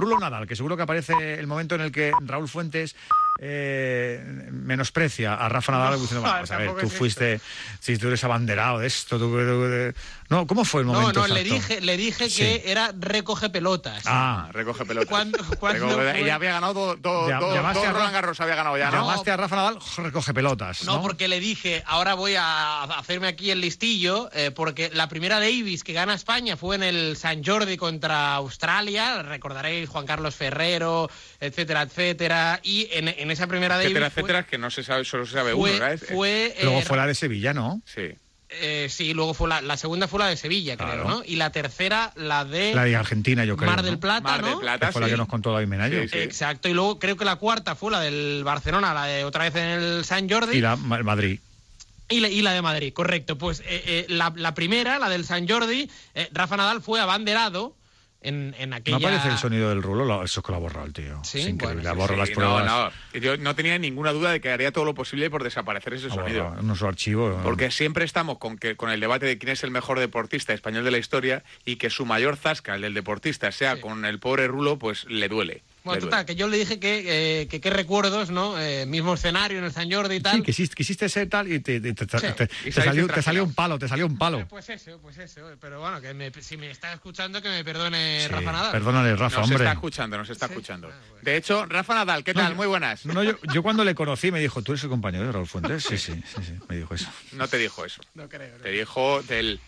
Rulo Nadal, que seguro que aparece el momento en el que Raúl Fuentes eh, menosprecia a Rafa Nadal diciendo, bueno, pues a ver, tú fuiste, si tú eres abanderado de esto, tú, tú- no, ¿cómo fue el No, momento no, le exacto? dije, le dije Sí. que era recoge pelotas. Ah, recoge pelotas. ¿Cuándo- cuándo Recoge pelotas. fue? Y ya había ganado Ya- dos, llamaste a Roland Garros, había ganado ya, ¿no? llamaste a Rafa Nadal, recoge pelotas, ¿no? No, porque le dije, ahora voy a hacerme aquí el listillo, eh, porque la primera Davis que gana España fue en el San Jordi contra Australia, recordaréis Juan Carlos Ferrero, etcétera, etcétera, y en, en esa primera Davis Etcétera, fue- etcétera, que no se sabe, solo se sabe fue, uno, ¿sabes? fue, eh, Luego fue la de Sevilla, ¿no? Sí. eh, sí, luego fue la, la segunda fue la de Sevilla, creo, Claro. ¿no? Y la tercera la de, La de Argentina, yo creo. Mar del Plata, Mar del ¿no? Plata, Que fue la sí. que nos contó David Menayo. Sí, sí. Exacto, y luego creo que la cuarta fue la del Barcelona, la de otra vez en el San Jordi. Y la Ma- Madrid. Y la, y la de Madrid, correcto. Pues eh, eh, la, la primera, la del San Jordi, eh, Rafa Nadal fue abanderado en, en aquella... No aparece el sonido del rulo, lo- eso es que lo ha borrado el tío. Sí, es increíble, bueno, ha sí, borrado las Sí, pruebas. no, no. Yo no tenía ninguna duda de que haría todo lo posible por desaparecer ese sonido. borrado en su archivo. Porque siempre estamos con, que, con el debate de quién es el mejor deportista español de la historia y que su mayor zasca, el del deportista, sea Sí. con el pobre Rulo, pues le duele. Bueno, total, que yo le dije que, eh, que qué recuerdos, ¿no? Eh, mismo escenario en el San Jordi y tal. Sí, quisiste, quisiste ser tal y te, te- te- Sí. te- Y te saliste salió, te tranquilo. salió un palo, te salió un palo. Eh, Pues eso, pues eso. Pero bueno, que me- si me está escuchando, que me perdone Sí, Rafa Nadal. Perdónale, Rafa, Nos hombre. está escuchando, nos está Sí. escuchando. Ah, bueno. De hecho, Rafa Nadal, ¿qué tal? Muy buenas. No, yo, yo cuando le conocí me dijo, ¿tú eres el compañero de Raúl Fuentes? Sí, sí, sí, sí, me dijo eso. No te dijo eso. No creo. no. Te dijo del...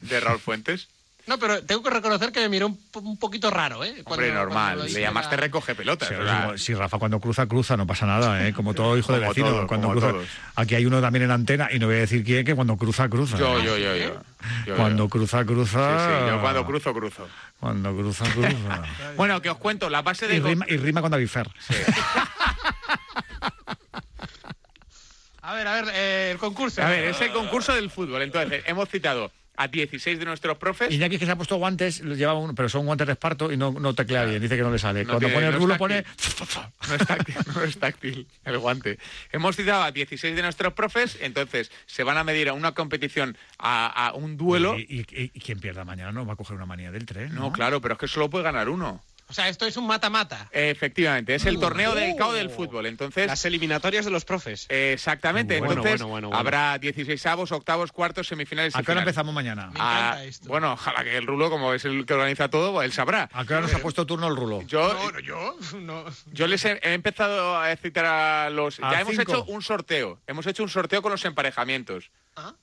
de Raúl Fuentes. No, pero tengo que reconocer que me miró un, un poquito raro, ¿eh? Cuando- Hombre, normal. Le llamaste la- recoge pelotas. Sí, sí, Rafa cuando cruza, cruza, no pasa nada, ¿eh? Como todo hijo de vecino. todo, cuando cruza, todos. Aquí hay uno también en antena, y no voy a decir quién, que cuando cruza, cruza. Yo, ¿eh? yo, yo, yo. Yo, Cuando yo. cruza, cruza. Sí, sí, yo cuando cruzo, cruzo. Cuando cruza, cruza. Bueno, que os cuento, la base de... y, rima, y rima con David Fer. A ver, a ver, eh, el concurso. A ver, es el concurso del fútbol. Entonces, hemos citado a 16 de nuestros profes. Iñaki que se ha puesto guantes, los lleva uno, pero son guantes de esparto y no, no teclea bien, dice que no le sale. No Cuando tiene- pone el no rulo pone... No es, táctil, no es táctil el guante. Hemos citado a 16 de nuestros profes, entonces se van a medir a una competición, a, a un duelo. Y, y- y- y quien pierda mañana no va a coger una manía del tren, ¿no? No, claro, pero es que solo puede ganar uno. O sea, esto es un mata-mata. Efectivamente, es el torneo del cao del fútbol. Entonces, Las eliminatorias de los profes. exactamente. Bueno, entonces, bueno, bueno, bueno. habrá 16 avos, octavos, cuartos, semifinales y ¿A qué hora empezamos mañana? Me Ah, encanta esto. bueno, ojalá que el Rulo, como es el que organiza todo, él sabrá. ¿A qué hora nos ha puesto turno el rulo? Yo, No, no, yo. No. Yo les he, he empezado a citar a los. A ya hemos hecho un sorteo. Hemos hecho un sorteo con los emparejamientos. Ah.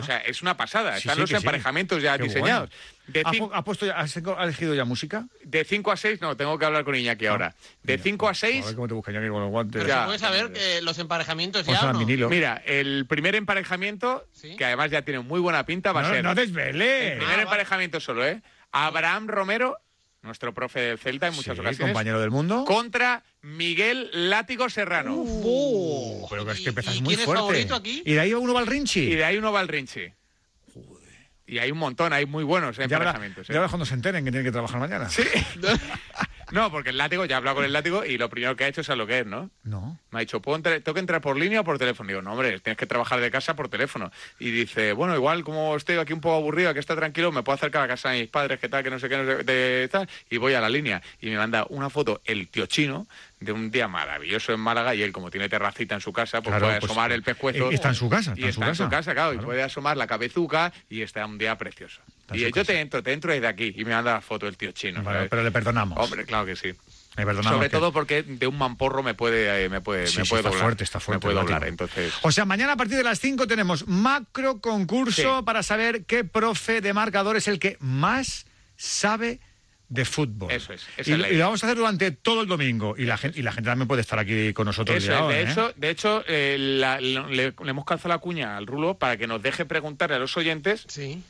O sea, es una pasada. Sí, Están sí, los sí. emparejamientos ya Qué diseñados. De, ¿Ha, puesto ya- has ha elegido ya música? de 5 a 6, no, tengo que hablar con Iñaki ahora. De 5 a 6, A ver cómo te busca Iñaki con los guantes. Pero Ya. se puede saber que los emparejamientos ya. la ¿o no? vinilo. mira, el primer emparejamiento, Sí. que además ya tiene muy buena pinta, va no, a ser. no el desvele. primer Ah, emparejamiento solo, ¿eh? Abraham Romero, nuestro profe del Celta en muchas Sí, ocasiones. compañero del mundo. Contra Miguel Látigo Serrano. Uh, pero que es ¿Y- que empezáis y muy fuerte. aquí? Y de ahí uno va al Y Rinchi. de ahí uno va al Rinchi. Y hay un montón, hay muy buenos Ya verás emparejamientos. ya ¿eh? verás cuando se enteren que tienen que trabajar mañana. Sí. no, porque el látigo, ya he hablado con el látigo y lo primero que ha hecho es a lo que es, ¿no? No. Me ha dicho, ¿puedo entrar- ¿tengo que entrar por línea o por teléfono? Digo, no, hombre, tienes que trabajar de casa por teléfono. Y dice, bueno, igual como estoy aquí un poco aburrido, aquí está tranquilo, me puedo acercar a casa de mis padres, que tal, que no sé qué, no sé, de tal, y voy a la línea. Y me manda una foto el tío chino de un día maravilloso en Málaga y él, como tiene terracita en su casa, pues Claro, puede pues, asomar el pescuezo. eh, está en su casa, Y está en su casa, claro, y puede asomar la cabezuca y está un día precioso. Está Y yo casa. te entro, te entro desde aquí y me manda la foto el tío chino. Pero le perdonamos. Hombre, claro que sí. Sobre que- todo porque de un mamporro me puede, eh, me puede, Sí, me sí, puede está doblar. fuerte, está fuerte. Me puede el doblar, látigo. entonces. O sea, mañana a partir de las 5 tenemos macro concurso Sí. para saber qué profe de marcador es el que más sabe de fútbol. Eso es, esa Y, es la y lo vamos a hacer durante todo el domingo. Y la, gente, y la gente también puede estar aquí con nosotros. Eso es, de ¿eh? hecho, de hecho eh, la- le, le hemos calzado la cuña al rulo para que nos deje preguntarle a los oyentes Sí.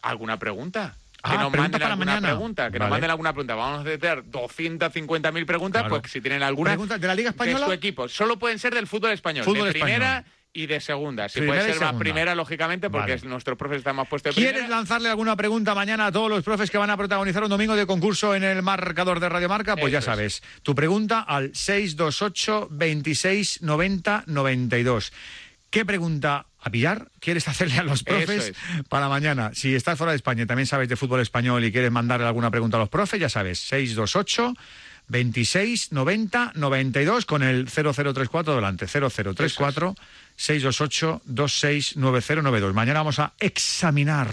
alguna pregunta. Ah, Que nos pregunta manden para alguna mañana. pregunta, que nos manden alguna pregunta. Vamos a hacer 250.000 preguntas, Claro. pues si tienen alguna ¿Preguntas de la Liga Española? de su equipo. Solo pueden ser del fútbol español, Fútbol de primera español. Y de segunda. Si Primera puede ser más primera, lógicamente, porque Vale. es- nuestros profes están más puestos de ¿Quieres primera. lanzarle alguna pregunta mañana a todos los profes que van a protagonizar un domingo de concurso en el marcador de Radio Marca? Pues ya es. sabes, tu pregunta al 628 26 90 92. ¿Qué pregunta a pillar, quieres hacerle a los profes para mañana. Si estás fuera de España y también sabes de fútbol español y quieres mandarle alguna pregunta a los profes, ya sabes, 628 26 90 92 con el 0034 delante, 0034 628 269092. Mañana vamos a examinar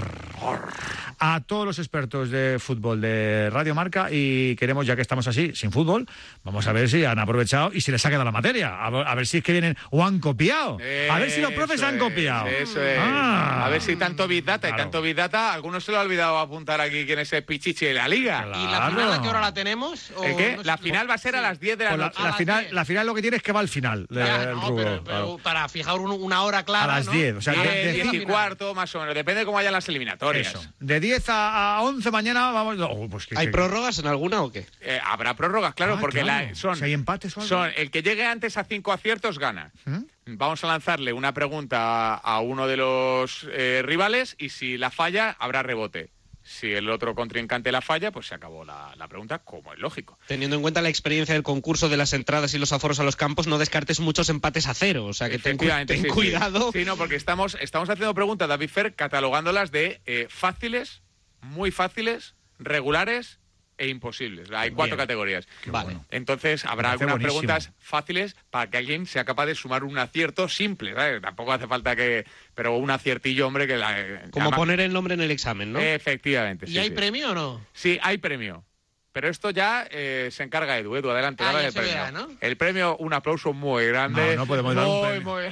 a todos los expertos de fútbol de Radio Marca y queremos, ya que estamos así, sin fútbol, vamos a ver si han aprovechado y si les ha quedado la materia. A ver, a ver si es que vienen o han copiado. A ver si los profes Eso han es, copiado. Eso es. Ah. a ver si tanto Big Data y Claro. tanto Big Data, algunos se lo ha olvidado apuntar aquí quién es el pichichi de la liga. Claro. ¿Y la final a qué hora la tenemos? ¿O ¿El qué? no? La final va a ser a las 10 de la Pues la, noche. final, 10. la final lo que tiene es que va al final. Del no, rubro, pero- pero claro. para fijar un- una hora clara. A las ¿no? 10, o sea, de- 10, de 10 y cuarto, más o menos. Depende de cómo vayan las eliminatorias. Eso. De 10 a, a 11 mañana vamos. oh, pues que- ¿Hay que- prórrogas en alguna o qué? Eh, habrá prórrogas, claro, Ah, porque claro. la- son, Si hay empates o algo. son el que llegue antes a cinco aciertos gana. ¿Mm? Vamos a lanzarle una pregunta a, a uno de los eh, rivales y si la falla habrá rebote. Si el otro contrincante la falla, pues se acabó la, la pregunta, como es lógico. Teniendo en cuenta la experiencia del concurso de las entradas y los aforos a los campos, no descartes muchos empates a cero. O sea que ten, cu- Efectivamente, ten sí, sí. cuidado. Sí, no, porque estamos, estamos haciendo preguntas, David Fer, catalogándolas de eh, fáciles, muy fáciles, regulares e imposibles. Hay cuatro Bien. categorías. Qué Vale. bueno. Entonces habrá algunas buenísimo. preguntas fáciles para que alguien sea capaz de sumar un acierto simple. ¿sabes? Tampoco hace falta que. Pero un aciertillo, hombre, que la. que Como además- poner el nombre en el examen, ¿no? Efectivamente. ¿Y sí, hay sí. premio o no? Sí, hay premio. Pero esto ya eh, se encarga Edu. Edu, adelante, Ah, dale el premio. verá, ¿no? El premio, un aplauso muy grande. No, no podemos dar un premio. muy-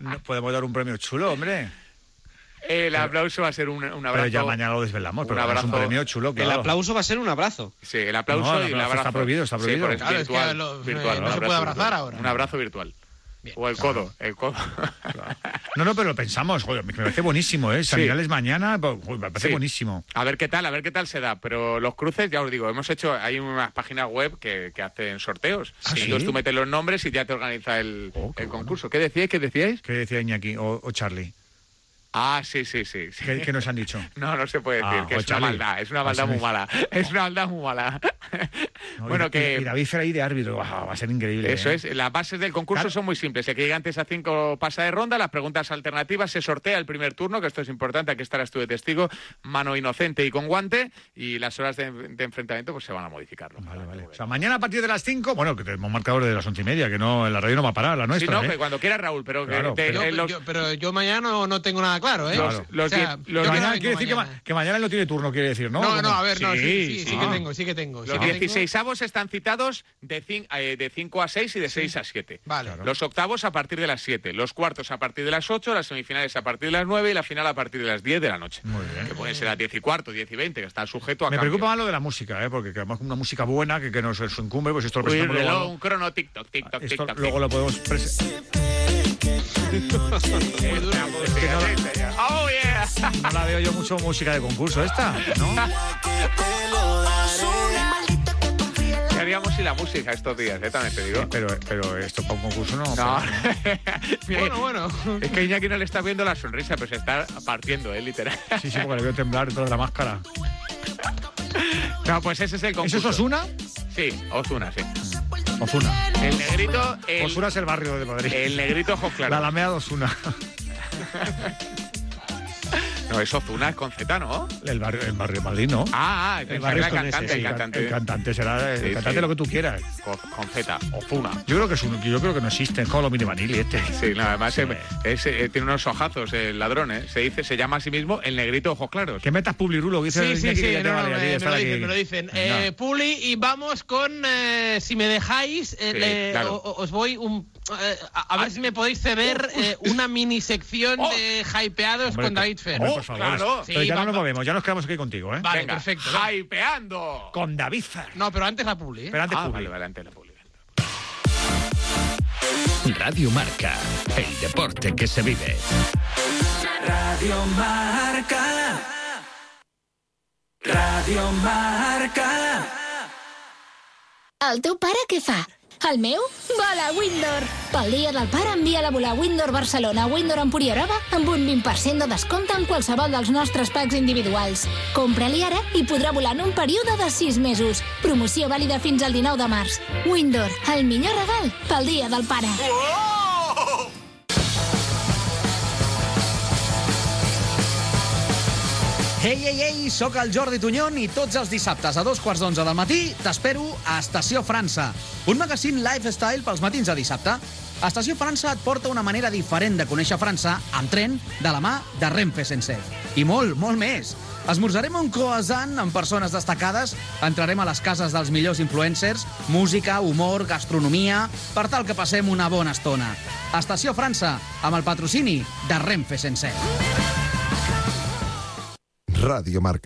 No podemos dar un premio chulo, hombre. El aplauso va a ser un, un abrazo. Pero ya mañana lo desvelamos. un Pero es un abrazo. premio chulo, el aplauso va a ser un abrazo. Sí, el aplauso No, el y el abrazo abrazo. está prohibido, está Sí, prohibido. Claro, es que virtual, lo- virtual, no un se abrazo puede abrazar virtual. ahora. Un abrazo virtual. Bien. o el codo, el codo. No, no, pero lo pensamos. Joder, me parece buenísimo, ¿eh? Sanidades mañana, pues, joder, me parece Sí. buenísimo. A ver qué tal, a ver qué tal se da. Pero los cruces, ya os digo, hemos hecho, hay unas páginas web que, que hacen sorteos. ¿Ah, sí? Entonces tú metes los nombres y ya te organiza el, Oh, qué el bueno. concurso. ¿Qué decíais? ¿Qué decíais? ¿Qué decía Iñaki o, o Charlie? Ah, sí, sí, sí. sí. ¿Qué, qué nos han dicho? No, no se puede decir, Ah, que es una Charlie. maldad, es una Ah, maldad sí. muy mala. Es una maldad muy mala. No, bueno, y, que... y David Fer ahí de árbitro, guau, va a ser increíble. Eso ¿eh? es, las bases del concurso Claro. son muy simples. El que llegue antes a cinco pasa de ronda, las preguntas alternativas se sortea el primer turno, que esto es importante, aquí estarás tú de testigo, mano inocente y con guante, y las horas de, de enfrentamiento pues se van a modificar. Vale, vale. O sea, mañana a partir de las 5, bueno, que tenemos marcador de las once y media, que no, en la radio no va a parar, la Sí, nuestra. no, ¿eh? que cuando quiera Raúl, pero que Claro, te- pero- Yo- los- yo- pero yo mañana no, no tengo nada claro, ¿eh? Los- los O sea, los que no mañana quiere decir que, ma- mañana. que mañana no tiene turno, quiere decir, ¿no? No, no, a ver, no, sí, sí, sí, que ah. tengo, sí que tengo. sí los que tengo. 16 avos están citados de 5 a 6 y de 6 a 7. Vale. Claro. Los octavos a partir de las 7, los cuartos a partir de las 8, las semifinales a partir de las 9 y la final a partir de las 10 de la noche. Muy bien. Que pueden ser a 10 y cuarto, 10 y 20, que está sujeto a Me cambio. preocupa más lo de la música, ¿eh? porque que además una música buena que, que nos incumbe, pues esto lo Uy, presentamos reloj, luego. un crono, tic-toc, Esto tic-toc. luego lo podemos presentar. Oh, yeah. No la veo yo mucho música de concurso esta, ¿no? ¿Qué haríamos sin la música estos días, eh? También te digo. Pero, pero esto para un concurso no. No. pero- Bueno, bueno. Es que Iñaki no le está viendo la sonrisa, pero se está partiendo, ¿eh? Literal. Sí, sí, porque le veo temblar toda la máscara. No, pues ese es el ¿Eso concurso. es Osuna? Sí, Ozuna, sí. Osuna. El negrito, el, Osuna es el barrio de Madrid. el negrito ojos La claros. Alameda de Osuna. No, es Ozuna, es con Z, ¿no? El barrio, el barrio Madrid, ¿no? Ah, ah, el barrio es ese, cantante, sí, el can- cantante. El cantante será el Sí, cantante sí. lo que tú quieras. Con, con Z, Ozuna. Yo creo que es un, yo creo que no existe, es como lo mini vanilli este. Sí, no, además Sí. eh, es, tiene unos ojazos el ladrón, ¿eh? Se dice, se llama a sí mismo el negrito ojos claros. Que metas Publirulo, que dice Sí, sí, sí, no, no, me, lo dicen, me lo dicen. Venga. Eh, Puli, y vamos con, eh, si me dejáis, eh, Sí, le- claro. o- o- os voy un, eh, a, a ver si me podéis ceder eh, una mini sección Oh. de hypeados Hombre, con David Fer. Oh, por favor. claro. Pero Sí, ya no va- nos movemos, ya nos quedamos aquí contigo, ¿eh? Vale, Venga, perfecto. ¡Hypeando! Con David. No, pero antes la Puli. ¿eh? Pero antes Ah, Publi. vale, vale, antes la Publi. Radio Marca, el deporte que se vive. Radio Marca. Radio Marca. El teu pare què fa? El meu? Vola a Windor! Pel dia del pare envia-la a volar a Windor Barcelona, Windor Empuriarova, amb un 20% de descompte en qualsevol dels nostres packs individuals. Compra-li ara i podrà volar en un període de 6 mesos. Promoció vàlida fins al 19 de març. Windor, el millor regal pel dia del pare. Ei, ei, ei, sóc el Jordi Tunyon i tots els dissabtes a dos quarts d'onze del matí t'espero a Estació França, un magazín lifestyle pels matins de dissabte. Estació França et porta una manera diferent de conèixer França amb tren de la mà de Renfe Sense. I molt, molt més. Esmorzarem un croissant amb persones destacades, entrarem a les cases dels millors influencers, música, humor, gastronomia, per tal que passem una bona estona. Estació França, amb el patrocini de Renfe Sense. Radio Marca.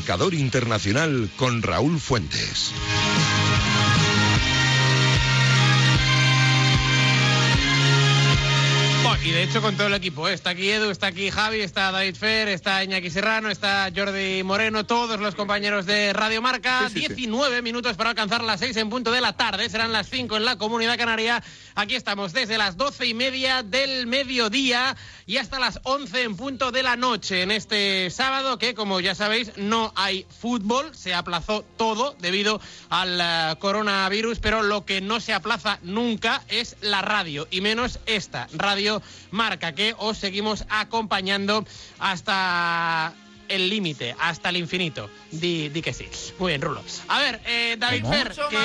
Marcador Internacional con Raúl Fuentes. Y de hecho con todo el equipo, ¿eh? está aquí Edu, está aquí Javi, está David Fer, está Iñaki Serrano, está Jordi Moreno, todos los compañeros de Radio Marca. Sí, sí, sí. 19 minutos para alcanzar las 6 en punto de la tarde, serán las 5 en la Comunidad Canaria. Aquí estamos desde las 12 y media del mediodía y hasta las 11 en punto de la noche en este sábado que, como ya sabéis, no hay fútbol, se aplazó todo debido al eh, coronavirus, pero lo que no se aplaza nunca es la radio, y menos esta, Radio Marca, que os seguimos acompañando hasta el límite, hasta el infinito. Di, di que sí. Muy bien, Rulo. A ver, eh, David ¿Cómo? Fer, que...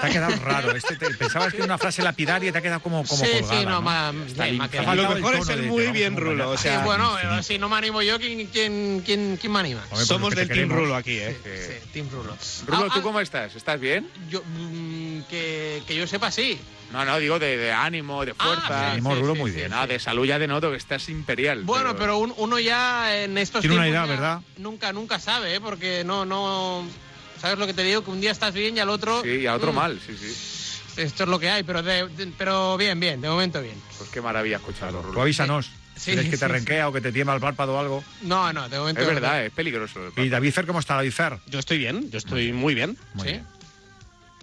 Te ha quedado raro. Este te- pensabas que era una frase lapidaria y te ha quedado como, como sí, colgada. sí, no, ¿no? ma- Está bien, faltado Lo mejor es el de muy bien, a Rulo, o sea, Sí, bueno, infinito. eh, si no me animo yo, ¿quién, quién, quién, quién me anima? Hombre, Somos del te Team. Rulo aquí, ¿eh? Sí, Team Rulo. Rulo, Ah, ¿tú ah, cómo estás? ¿Estás bien? yo, mm, que, que yo sepa, sí. No, no, digo de, de ánimo, de Ah, fuerza. sí, Ánimo, sí, Rulo, sí, muy sí, bien. sí. Nada, de salud ya de noto que estás imperial. Bueno, pero un- uno ya en estos Tiene una ya ¿verdad? Nunca, nunca sabe, ¿eh? porque no, no... ¿Sabes lo que te digo? Que un día estás bien y al otro... Sí, y a otro mm, mal, sí, sí. Esto es lo que hay, pero, de- de- pero bien, bien, de momento bien. Pues qué maravilla escucharlo, Tú Rulo. avísanos. Sí, que te sí, renquea o que te tiembla el párpado o algo. No, no, de momento... Es verdad, es peligroso. Y David Fer, ¿cómo está David Fer? Yo estoy bien, yo estoy muy bien. Muy ¿Sí? bien.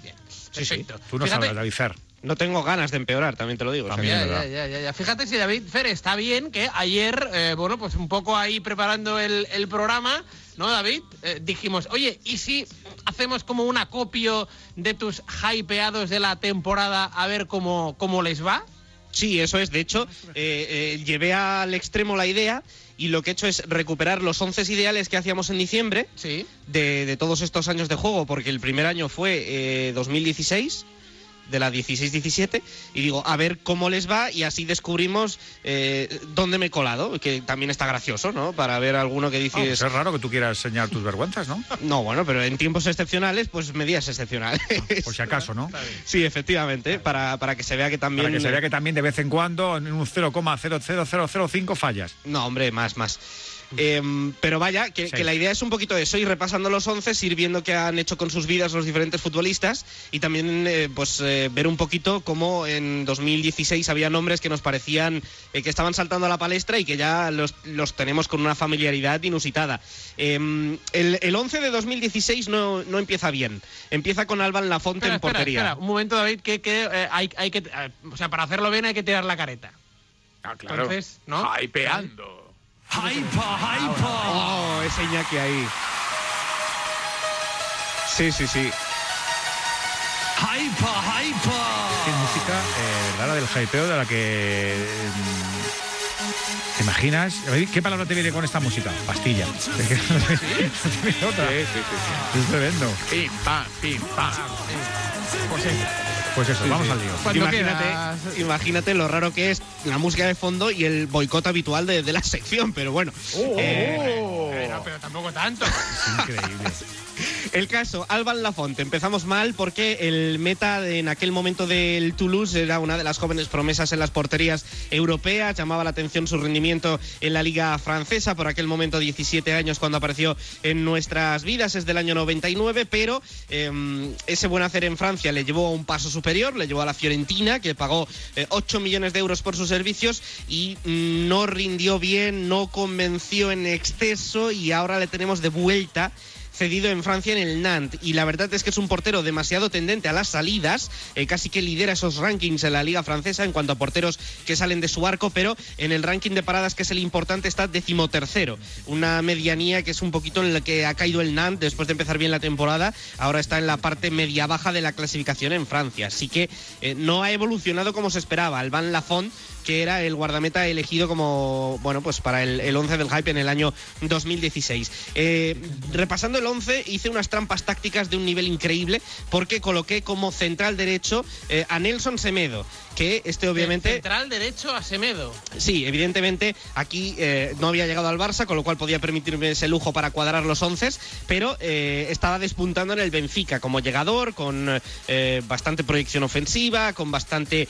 Bien, sí. perfecto. Tú no Fíjate- sabes, David Fer. No tengo ganas de empeorar, también te lo digo. o sea También. Ya, ya, ya. Fíjate si David Fer está bien que ayer, eh, bueno, pues un poco ahí preparando el, el programa, ¿no, David? Eh, dijimos, oye, ¿y si hacemos como un acopio de tus hypeados de la temporada a ver cómo, cómo les va? Sí, eso es. De hecho, eh, eh, llevé al extremo la idea y lo que he hecho es recuperar los 11 ideales que hacíamos en diciembre Sí. de, de todos estos años de juego, porque el primer año fue eh, 2016, de la 16-17, y digo, a ver cómo les va y así descubrimos eh, dónde me he colado, que también está gracioso, ¿no? Para ver alguno que Ah, dices... pues es raro que tú quieras enseñar tus vergüenzas, ¿no? No, bueno, pero en tiempos excepcionales, pues medidas excepcionales. Por si acaso, ¿no? Sí, efectivamente, para, para que se vea que también... Para que se vea que también de vez en cuando en un 0,00005 fallas. No, hombre, más, más. Em, pero vaya, que, Sí. que la idea es un poquito eso, ir repasando los 11, ir viendo qué han hecho con sus vidas los diferentes futbolistas y también eh, pues eh, ver un poquito cómo en 2016 había nombres que nos parecían eh, que estaban saltando a la palestra y que ya los, los tenemos con una familiaridad inusitada. Em, el, el 11 de 2016 no, no empieza bien, empieza con Alban Lafonte Espera, en espera, portería. espera, un momento, David, que, que, eh, hay, hay que... eh, o sea, para hacerlo bien hay que tirar la careta. Ah, claro. Entonces, ¿no? Hypeando. Oh, ese Iñaki ahí. Sí, sí, sí. Qué música, eh. La del hypeo de la que. mm, ¿Te imaginas? ¿Qué palabra te viene con esta música? Pastilla. Es que no te viene otra. Sí, sí, sí, Es tremendo. sí. Pim, pam, pim, pam. Pues sí. Pues eso, vamos al lío. Cuando Imagínate, imagínate lo raro que es la música de fondo y el boicot habitual de, de la sección, pero bueno. Eh, Bueno, pero tampoco tanto. Es increíble. el caso, Alban Lafonte, empezamos mal porque el meta de- en aquel momento del Toulouse era una de las jóvenes promesas en las porterías europeas, llamaba la atención su rendimiento en la liga francesa, por aquel momento 17 años cuando apareció en nuestras vidas, es del año 99, pero eh, ese buen hacer en Francia le llevó a un paso superior, le llevó a la Fiorentina, que pagó eh, 8 millones de euros por sus servicios y mm, no rindió bien, no convenció en exceso y ahora le tenemos de vuelta cedido en Francia en el Nantes. Y la verdad es que es un portero demasiado tendente a las salidas, eh, casi que lidera esos rankings en la liga francesa en cuanto a porteros que salen de su arco, pero en el ranking de paradas, que es el importante, está decimotercero. Una medianía que es un poquito en la que ha caído el Nantes después de empezar bien la temporada. Ahora está en la parte media-baja de la clasificación en Francia. Así que eh, no ha evolucionado como se esperaba. Alban Lafont que era el guardameta elegido como, bueno, pues para el, el 11 del hype en el año 2016. Eh, repasando el 11, hice unas trampas tácticas de un nivel increíble porque coloqué como central derecho eh, a Nelson Semedo, que este obviamente... Central derecho a Semedo. Sí, evidentemente aquí eh, no había llegado al Barça, con lo cual podía permitirme ese lujo para cuadrar los once, pero estaba despuntando en el Benfica como llegador, con bastante proyección ofensiva, con bastante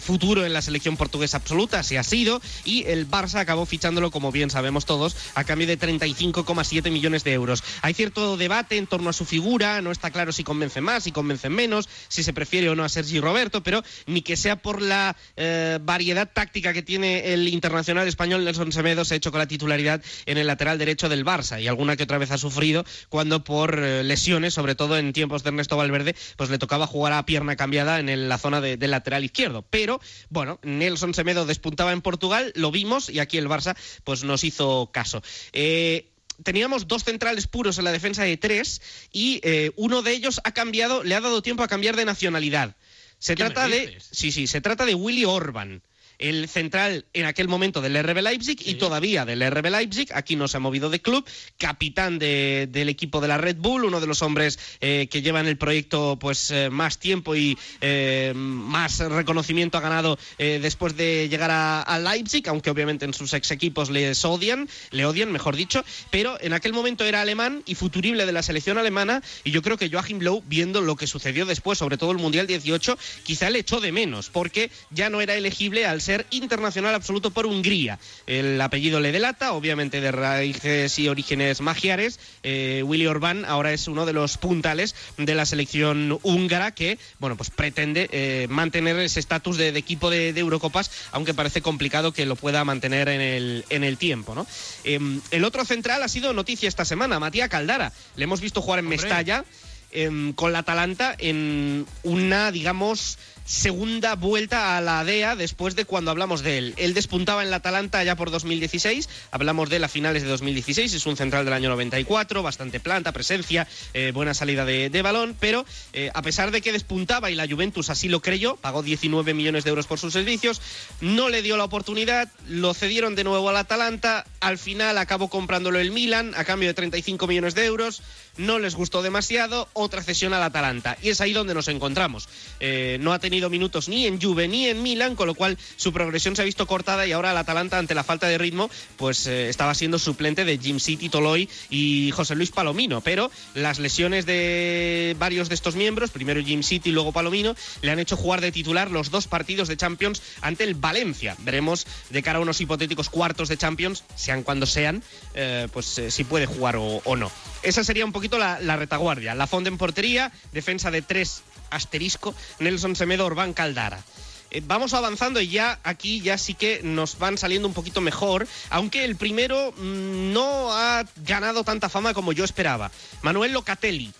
futuro en la selección portuguesa absoluta, así ha sido, y el Barça acabó fichándolo, como bien sabemos todos, a cambio de 35,7 millones de euros. Hay cierto debate en torno a su figura, no está claro si convence más, si convence menos, si se prefiere o no a Sergi Roberto, pero ni que sea por la eh, variedad táctica que tiene el internacional español Nelson Semedo se ha hecho con la titularidad en el lateral derecho del Barça y alguna que otra vez ha sufrido cuando por eh, lesiones, sobre todo en tiempos de Ernesto Valverde, pues le tocaba jugar a pierna cambiada en la zona de- del lateral izquierdo. Pero bueno, Nelson Semedo despuntaba en Portugal, lo vimos y aquí el Barça pues nos hizo caso. Eh, Teníamos dos centrales puros en la defensa de tres y eh, uno de ellos ha cambiado, le ha dado tiempo a cambiar de nacionalidad. Se ¿Qué me trata de, sí, sí, se trata de Willy Orban, el central en aquel momento del RB Leipzig y todavía del RB Leipzig. Aquí no se ha movido de club, capitán de- del equipo de la Red Bull, uno de los hombres eh, que llevan el proyecto pues eh, más tiempo y eh, más reconocimiento ha ganado eh, después de llegar a, a Leipzig, aunque obviamente en sus ex equipos les odian, le odian, mejor dicho, pero en aquel momento era alemán y futurible de la selección alemana y yo creo que Joachim Löw, viendo lo que sucedió después, sobre todo el Mundial 18, quizá le echó de menos, porque ya no era elegible al ser internacional absoluto por Hungría. El apellido le delata, obviamente de raíces y orígenes magiares. Eh, Willy Orbán ahora es uno de los puntales de la selección húngara que, bueno, pues pretende eh, mantener ese estatus de, de equipo de, de Eurocopas, aunque parece complicado que lo pueda mantener en el, en el tiempo, ¿no? Em, el otro central ha sido noticia esta semana, Matías Caldara. Le hemos visto jugar en Hombre. Mestalla em, con la Atalanta en una, digamos, segunda vuelta a la DEA después de cuando hablamos de él. Él despuntaba en la Atalanta ya por 2016, hablamos de él a finales de 2016, es un central del año 94, bastante planta, presencia, eh, buena salida de, balón, pero eh, a pesar de que despuntaba y la Juventus así lo creyó, pagó 19 millones de euros por sus servicios, no le dio la oportunidad, lo cedieron de nuevo al Atalanta, al final acabó comprándolo el Milan a cambio de 35 millones de euros, no les gustó demasiado, otra cesión al Atalanta. Y es ahí donde nos encontramos. Eh, no ha tenido minutos ni en Juve ni en Milan, con lo cual su progresión se ha visto cortada y ahora el Atalanta, ante la falta de ritmo, pues eh, estaba siendo suplente de Jim City, Toloy y José Luis Palomino. Pero las lesiones de varios de estos miembros, primero Jim City y luego Palomino, le han hecho jugar de titular los dos partidos de Champions ante el Valencia. Veremos de cara a unos hipotéticos cuartos de Champions, sean cuando sean, eh, pues si puede jugar o no. Esa sería un poquito la, retaguardia. La Fonda en portería, defensa de tres asterisco, Nelson Semedo, Orbán Caldara. Eh, Vamos avanzando y ya aquí ya sí que nos van saliendo un poquito mejor, aunque el primero mm, no ha ganado tanta fama como yo esperaba. Manuel Locatelli,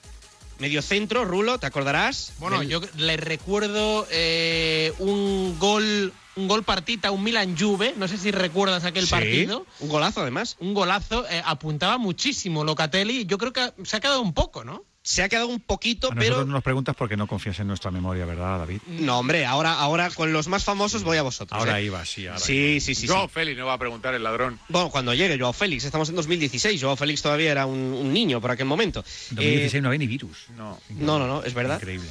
medio centro, Rulo, ¿te acordarás? Bueno, Del- yo le recuerdo eh, un gol un gol partita, un Milan Juve, no sé si recuerdas aquel Sí, partido. Un golazo además. Un golazo, eh, apuntaba muchísimo Locatelli, yo creo que se ha quedado un poco, ¿no? Se ha quedado un poquito, A pero... nos preguntas porque no confías en nuestra memoria, ¿verdad, David? No, hombre, ahora, ahora con los más famosos voy a vosotros. Ahora ¿eh? iba, sí, ahora Sí, sí, sí. Joao sí. Félix no va a preguntar el ladrón. Bueno, cuando llegue Joao Félix, estamos en 2016, Joao Félix todavía era un, un niño por aquel momento. En 2016 Eh, no había ni virus. No. no, no, no, es verdad. Increíble.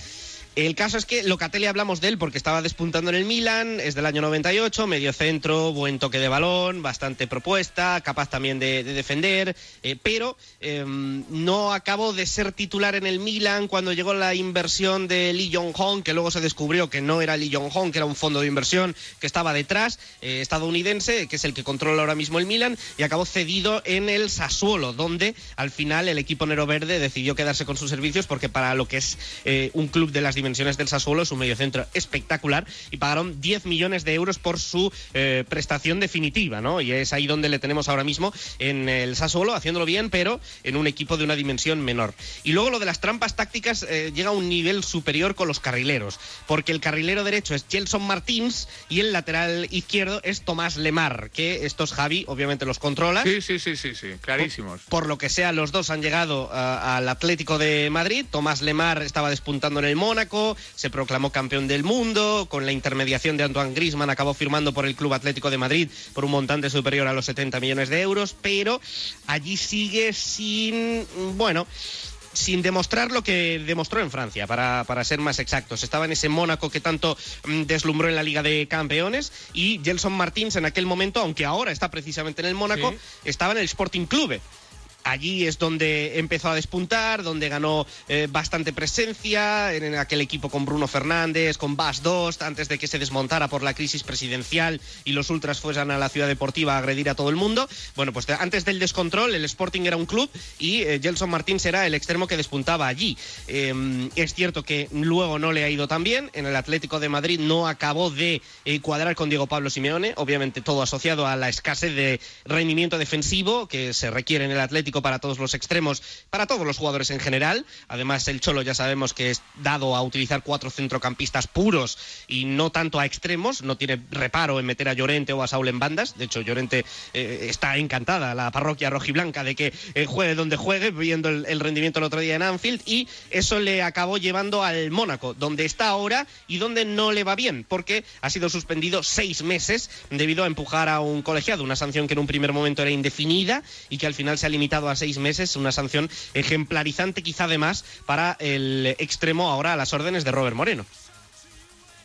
El caso es que Locatelli hablamos de él porque estaba despuntando en el Milan, es del año 98, medio centro, buen toque de balón, bastante propuesta, capaz también de, de defender, eh, pero eh, no acabó de ser titular en el Milan cuando llegó la inversión de Lee Jong-hong, que luego se descubrió que no era Lee Jong-hong, que era un fondo de inversión que estaba detrás, eh, estadounidense, que es el que controla ahora mismo el Milan, y acabó cedido en el Sassuolo, donde al final el equipo Nero Verde decidió quedarse con sus servicios porque para lo que es eh, un club de las dimensiones del Sassuolo, es un mediocentro espectacular y pagaron 10 millones de euros por su eh, prestación definitiva, ¿no? Y es ahí donde le tenemos ahora mismo en el Sassuolo, haciéndolo bien, pero en un equipo de una dimensión menor. Y luego lo de las trampas tácticas eh, llega a un nivel superior con los carrileros, porque el carrilero derecho es Gelson Martins y el lateral izquierdo es Tomás Lemar, que estos Javi obviamente los controla. Sí, sí, sí, sí, sí, clarísimos. Por lo que sea, los dos han llegado a- al Atlético de Madrid. Tomás Lemar estaba despuntando en el Mónaco, se proclamó campeón del mundo, con la intermediación de Antoine Griezmann acabó firmando por el Club Atlético de Madrid por un montante superior a los 70 millones de euros, pero allí sigue sin, bueno, sin demostrar lo que demostró en Francia, para, para ser más exactos. Estaba en ese Mónaco que tanto mm, deslumbró en la Liga de Campeones y Gelson Martins en aquel momento, aunque ahora está precisamente en el Mónaco, estaba en el Sporting Clube. Allí es donde empezó a despuntar, donde ganó eh, bastante presencia en aquel equipo con Bruno Fernández, con Bas Dost, antes de que se desmontara por la crisis presidencial y los ultras fueran a la ciudad deportiva a agredir a todo el mundo. Bueno, pues antes del descontrol, el Sporting era un club y eh, Gelson Martins era el extremo que despuntaba allí. Eh, es cierto que luego no le ha ido tan bien. En el Atlético de Madrid no acabó de eh, cuadrar con Diego Pablo Simeone, obviamente todo asociado a la escasez de rendimiento defensivo que se requiere en el Atlético para todos los extremos, para todos los jugadores en general. Además, el Cholo ya sabemos que es dado a utilizar cuatro centrocampistas puros y no tanto a extremos. No tiene reparo en meter a Llorente o a Saúl en bandas. De hecho, Llorente eh, está encantada, la parroquia rojiblanca, de que eh, juegue donde juegue, viendo el, el rendimiento el otro día en Anfield. Y eso le acabó llevando al Mónaco, donde está ahora y donde no le va bien, porque ha sido suspendido seis meses debido a empujar a un colegiado, una sanción que en un primer momento era indefinida y que al final se ha limitado a seis meses, una sanción ejemplarizante quizá además para el extremo ahora a las órdenes de Robert Moreno.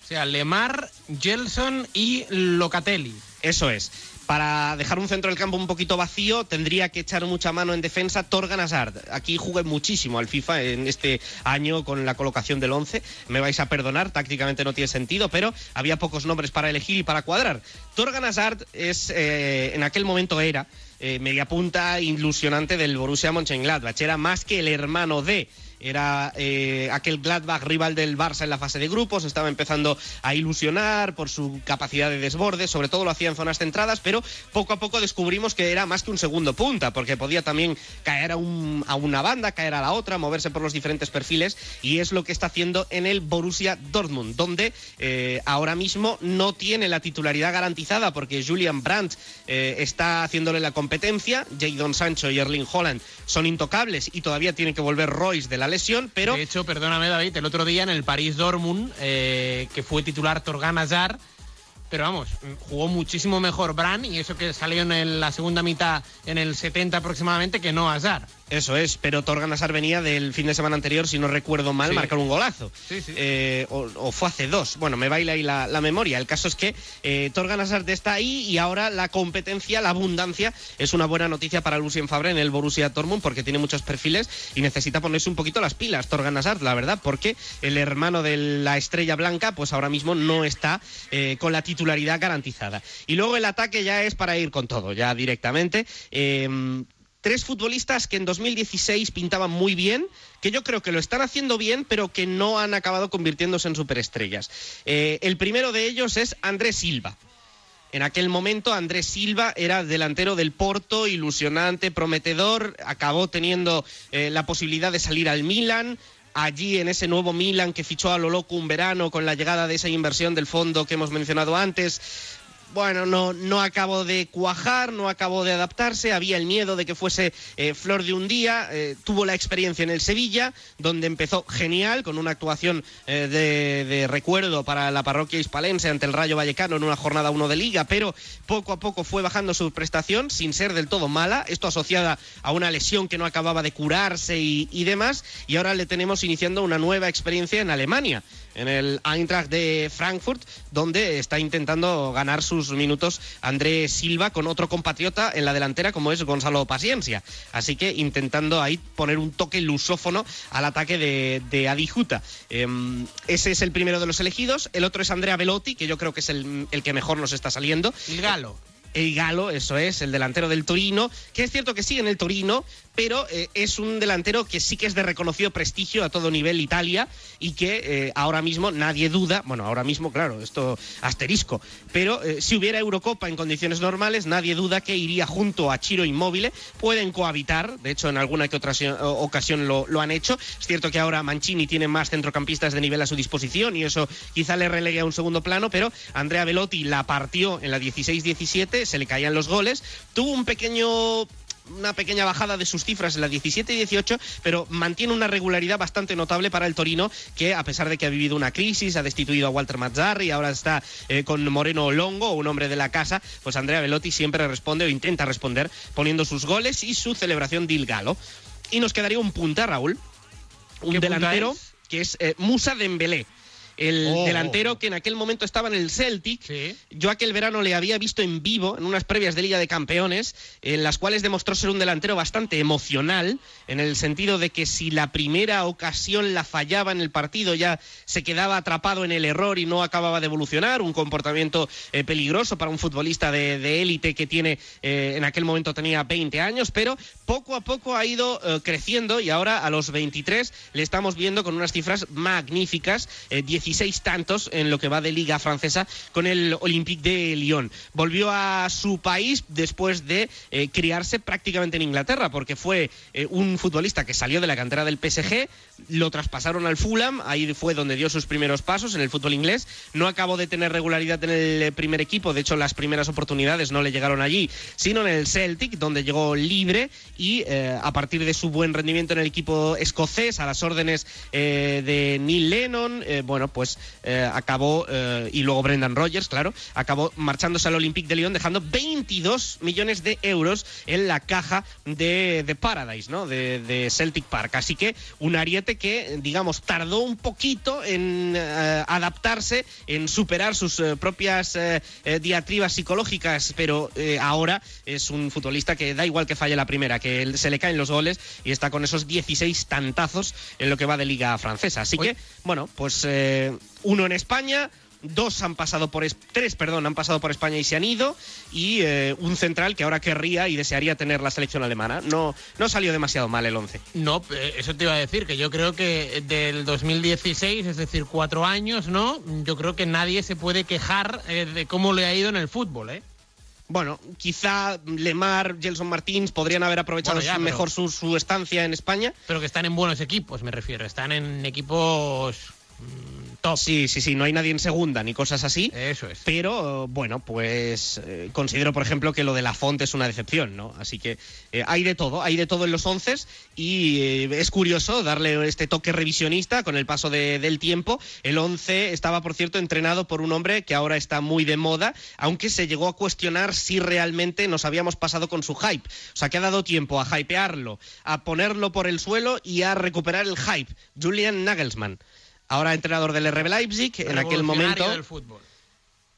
O sea, Lemar, Gelson y Locatelli. Eso es. Para dejar un centro del campo un poquito vacío, tendría que echar mucha mano en defensa Torgan Hazard. Aquí jugué muchísimo al FIFA en este año con la colocación del 11. Me vais a perdonar, tácticamente no tiene sentido, pero había pocos nombres para elegir y para cuadrar. Torgan Hazard es, eh, en aquel momento era, eh, media punta ilusionante del Borussia Mönchengladbach. Era más que el hermano de era eh, aquel Gladbach rival del Barça en la fase de grupos, estaba empezando a ilusionar por su capacidad de desborde, sobre todo lo hacía en zonas centradas, pero poco a poco descubrimos que era más que un segundo punta, porque podía también caer a, un- a una banda, caer a la otra, moverse por los diferentes perfiles, y es lo que está haciendo en el Borussia Dortmund, donde eh, ahora mismo no tiene la titularidad garantizada, porque Julian Brandt eh, está haciéndole la competencia, Jadon Sancho y Erling Holland son intocables y todavía tiene que volver Royce de la lesión, pero De hecho, perdóname, David, el otro día en el París Dortmund, eh, que fue titular Torgan Hazard, pero vamos, jugó muchísimo mejor Bran y eso que salió en la segunda mitad en el 70 aproximadamente que no Hazard. Eso es, pero Torgan Hazard venía del fin de semana anterior, si no recuerdo mal, Sí. marcar un golazo. Sí, sí. Eh, o, o fue hace dos. Bueno, me baila ahí la, la memoria. El caso es que eh, Torgan Hazard está ahí y ahora la competencia, la abundancia, es una buena noticia para Lucien Fabre en el Borussia Dortmund porque tiene muchos perfiles y necesita ponerse un poquito las pilas Torgan Hazard, la verdad, porque el hermano de la estrella blanca, pues ahora mismo no está eh, con la titularidad garantizada. Y luego el ataque ya es para ir con todo, ya directamente. Tres futbolistas que en 2016 pintaban muy bien, que yo creo que lo están haciendo bien, pero que no han acabado convirtiéndose en superestrellas. Eh, el primero de ellos es Andrés Silva. En aquel momento Andrés Silva era delantero del Porto, ilusionante, prometedor, acabó teniendo eh, la posibilidad de salir al Milan. Allí en ese nuevo Milan que fichó a lo loco un verano con la llegada de esa inversión del fondo que hemos mencionado antes, bueno, no, no acabó de cuajar, no acabó de adaptarse, había el miedo de que fuese eh, flor de un día, eh, tuvo la experiencia en el Sevilla, donde empezó genial, con una actuación eh, de, de recuerdo para la parroquia hispalense ante el Rayo Vallecano en una jornada 1 de liga, pero poco a poco fue bajando su prestación sin ser del todo mala, esto asociada a una lesión que no acababa de curarse y, y demás, y ahora le tenemos iniciando una nueva experiencia en Alemania en el Eintracht de Frankfurt, donde está intentando ganar sus minutos Andrés Silva con otro compatriota en la delantera como es Gonzalo Paciencia. Así que intentando ahí poner un toque lusófono al ataque de, de Adijuta. Em, ese es el primero de los elegidos. El otro es Andrea Velotti, que yo creo que es el, el que mejor nos está saliendo. El galo. El Galo, eso es, el delantero del Torino, que es cierto que sigue en el Torino, pero eh, es un delantero que sí que es de reconocido prestigio a todo nivel Italia y que eh, ahora mismo nadie duda, bueno, ahora mismo, claro, esto asterisco, pero eh, si hubiera Eurocopa en condiciones normales, nadie duda que iría junto a Chiro Inmóvil, pueden cohabitar, de hecho en alguna que otra ocasión- lo, lo han hecho, es cierto que ahora Mancini tiene más centrocampistas de nivel a su disposición y eso quizá le relegue a un segundo plano, pero Andrea Velotti la partió en la 16-17, se le caían los goles, tuvo un pequeño una pequeña bajada de sus cifras en la 17 y 18, pero mantiene una regularidad bastante notable para el Torino, que a pesar de que ha vivido una crisis, ha destituido a Walter Mazzarri y ahora está eh, con Moreno Longo, un hombre de la casa, pues Andrea Velotti siempre responde o intenta responder poniendo sus goles y su celebración del Galo. Y nos quedaría un punta, Raúl, un ¿Qué punta delantero es? que es eh, Musa Dembélé. El Oh. delantero que en aquel momento estaba en el Celtic. Yo aquel verano le había visto en vivo en unas previas de Liga de Campeones, en las cuales demostró ser un delantero bastante emocional, en el sentido de que si la primera ocasión la fallaba en el partido ya se quedaba atrapado en el error y no acababa de evolucionar, un comportamiento eh, peligroso para un futbolista de élite que tiene, eh, en aquel momento tenía 20 años, pero poco a poco ha ido eh, creciendo y ahora a los 23 le estamos viendo con unas cifras magníficas, 16 tantos en lo que va de liga francesa con el Olympique de Lyon. Volvió a su país después de eh, criarse prácticamente en Inglaterra, porque fue eh, un futbolista que salió de la cantera del PSG, lo traspasaron al Fulham, ahí fue donde dio sus primeros pasos en el fútbol inglés, no acabó de tener regularidad en el primer equipo, de hecho las primeras oportunidades no le llegaron allí, sino en el Celtic, donde llegó libre y eh, a partir de su buen rendimiento en el equipo escocés, a las órdenes de Neil Lennon, bueno, pues eh, acabó, eh, y luego Brendan Rodgers, claro, acabó marchándose al Olympique de Lyon dejando 22 millones de euros en la caja de, de Paradise, ¿no? De, de Celtic Park. Así que un ariete que, digamos, tardó un poquito en eh, adaptarse, en superar sus eh, propias diatribas psicológicas, pero ahora es un futbolista que da igual que falle la primera, que se le caen los goles y está con esos 16 tantazos en lo que va de liga francesa. Así que, bueno, pues eh, uno en España. Dos han pasado por es- tres, perdón, han pasado por España y se han ido y eh, un central que ahora querría y desearía tener la selección alemana. No, no salió demasiado mal el 11. No, eh, eso te iba a decir, que yo creo que del 2016, es decir, cuatro años, ¿no? Yo creo que nadie se puede quejar eh, de cómo le ha ido en el fútbol, ¿eh? Bueno, quizá Lemar, Gelson Martins podrían haber aprovechado Bueno, ya, pero- mejor su, su estancia en España. Pero que están en buenos equipos, me refiero. Están en equipos top. Sí, sí, sí, no hay nadie en segunda ni cosas así. Eso es. Pero bueno, pues eh, considero, por ejemplo, que lo de la Font es una decepción, ¿no? Así que eh, hay de todo, hay de todo en los once y eh, es curioso darle este toque revisionista con el paso de- del tiempo. El once estaba, por cierto, entrenado por un hombre que ahora está muy de moda, aunque se llegó a cuestionar si realmente nos habíamos pasado con su hype. O sea, que ha dado tiempo a hypearlo, a ponerlo por el suelo y a recuperar el hype. Julian Nagelsmann. Ahora entrenador del RB Leipzig, en aquel momento. del fútbol.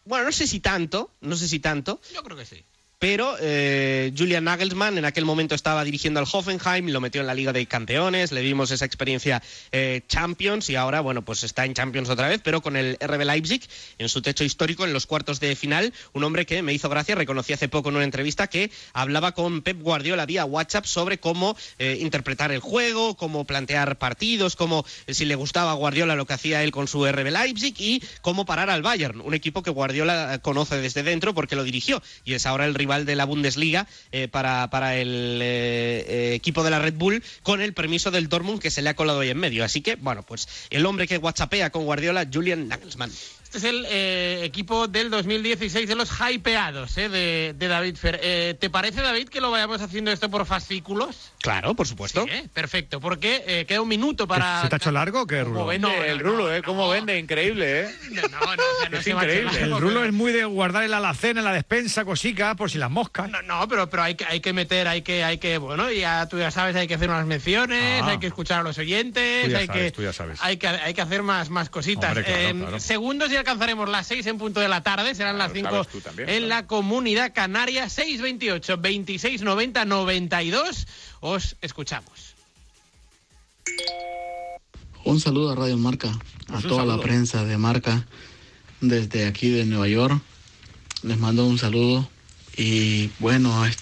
Bueno, no sé si tanto, no sé si tanto, Yo creo que sí. Pero eh, Julian Nagelsmann en aquel momento estaba dirigiendo al Hoffenheim, lo metió en la Liga de Campeones, le vimos esa experiencia eh, Champions y ahora, bueno, pues está en Champions otra vez, pero con el RB Leipzig en su techo histórico en los cuartos de final. Un hombre que me hizo gracia, reconocí hace poco en una entrevista que hablaba con Pep Guardiola vía WhatsApp sobre cómo eh, interpretar el juego, cómo plantear partidos, cómo eh, si le gustaba a Guardiola lo que hacía él con su RB Leipzig y cómo parar al Bayern, un equipo que Guardiola conoce desde dentro porque lo dirigió y es ahora el rival de la Bundesliga eh, para, para el eh, eh, equipo de la Red Bull con el permiso del Dortmund que se le ha colado ahí en medio. Así que, bueno, pues el hombre que whatsappea con Guardiola, Julian Nagelsmann. Este es el eh, equipo del 2016 de los hypeados eh, de, de David Fer. Eh, ¿Te parece, David, que lo vayamos haciendo esto por fascículos? Claro, por supuesto. Sí, ¿eh? Perfecto, porque eh, queda un minuto para... ¿Se te ha hecho largo o qué, ¿Cómo Rulo? vende? No, el rulo, ¿eh? ¿Cómo vende? Increíble, ¿eh? No, no, no, o sea, no Es se increíble. largo, El rulo pero- es muy de guardar en la alacena, en la despensa, cosica, por si las moscas. No, no, pero, pero hay, que, hay que meter, hay que, hay que, bueno, ya tú ya sabes, hay que hacer unas menciones, Ah. hay que escuchar a los oyentes, Tú ya hay, sabes, que, tú ya sabes. hay que hay que hacer más, más cositas. Hombre, claro, En claro. segundos y alcanzaremos las 6 en punto de la tarde, serán las Claro, 5 sabes tú también, en la comunidad canaria, 628 26 90 92. Os escuchamos. Un saludo a Radio Marca, a Pues un toda la prensa de Marca desde aquí de Nueva York. Les mando un saludo Y bueno, es-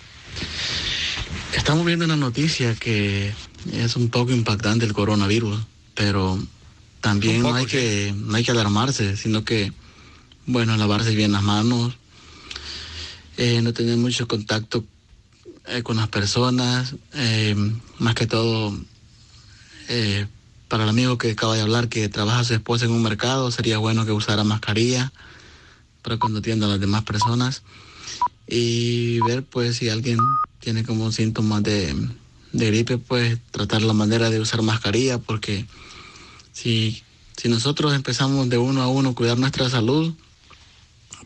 estamos viendo una noticia que es un poco impactante el coronavirus, pero también poco, no, hay que, no hay que alarmarse, sino que, bueno, lavarse bien las manos, eh, no tener mucho contacto eh, con las personas, eh, más que todo para el amigo que acaba de hablar que trabaja su esposa en un mercado, sería bueno que usara mascarilla para cuando atienda a las demás personas y ver pues si alguien tiene como síntomas de, de gripe, pues tratar la manera de usar mascarilla porque si, si nosotros empezamos de uno a uno a cuidar nuestra salud,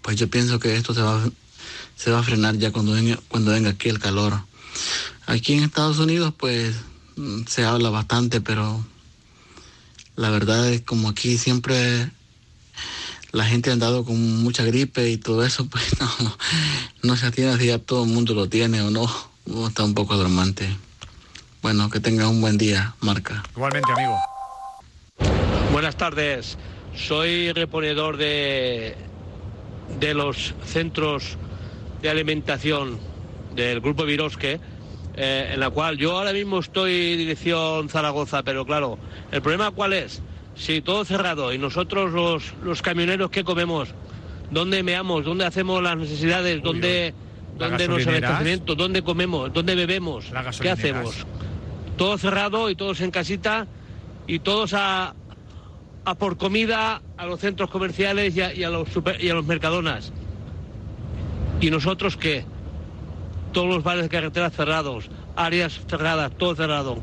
pues yo pienso que esto se va, se va a frenar ya cuando venga, cuando venga aquí el calor. Aquí en Estados Unidos pues mm, se habla bastante, pero la verdad es como aquí siempre la gente ha andado con mucha gripe y todo eso, pues no, no se atiende si ya todo el mundo lo tiene o no, está un poco alarmante. Bueno, que tenga un buen día, Marca. Igualmente, amigo. Buenas tardes. Soy reponedor de, de los centros de alimentación del Grupo Virosque, eh, en la cual yo ahora mismo estoy dirección Zaragoza, pero claro, el problema cuál es? Si todo cerrado y nosotros los, los camioneros, ¿qué comemos? ¿Dónde meamos? ¿Dónde hacemos las necesidades? ¿Dónde, dónde nos gasolineras. abastecimiento? ¿Dónde comemos? ¿Dónde bebemos? ¿Qué hacemos? Todo cerrado y todos en casita y todos a, a por comida a los centros comerciales y a, y a los super- y a los mercadonas. ¿Y nosotros qué? Todos los bares de carretera cerrados, áreas cerradas, todo cerrado.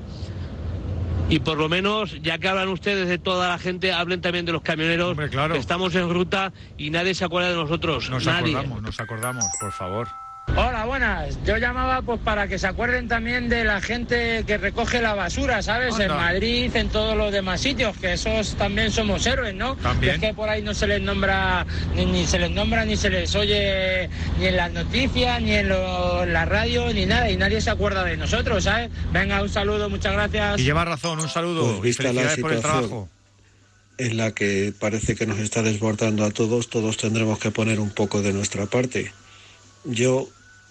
Y por lo menos, ya que hablan ustedes de toda la gente, hablen también de los camioneros, que estamos en ruta y nadie se acuerda de nosotros. Nos nadie. acordamos, nos acordamos, por favor. Hola, buenas. Yo llamaba pues para que se acuerden también de la gente que recoge la basura, ¿sabes? En. Madrid, en todos los demás sitios, que esos también somos héroes, ¿no? También. Es que por ahí no se les nombra, ni, ni se les nombra, ni se les oye ni en las noticias, ni en, lo- en la radio, ni nada, y nadie se acuerda de nosotros, ¿sabes? Venga, un saludo, muchas gracias. Y lleva razón, un saludo Pues y felicidades por el situación trabajo. en la que parece que nos está desbordando a todos, todos tendremos que poner un poco de nuestra parte. Yo,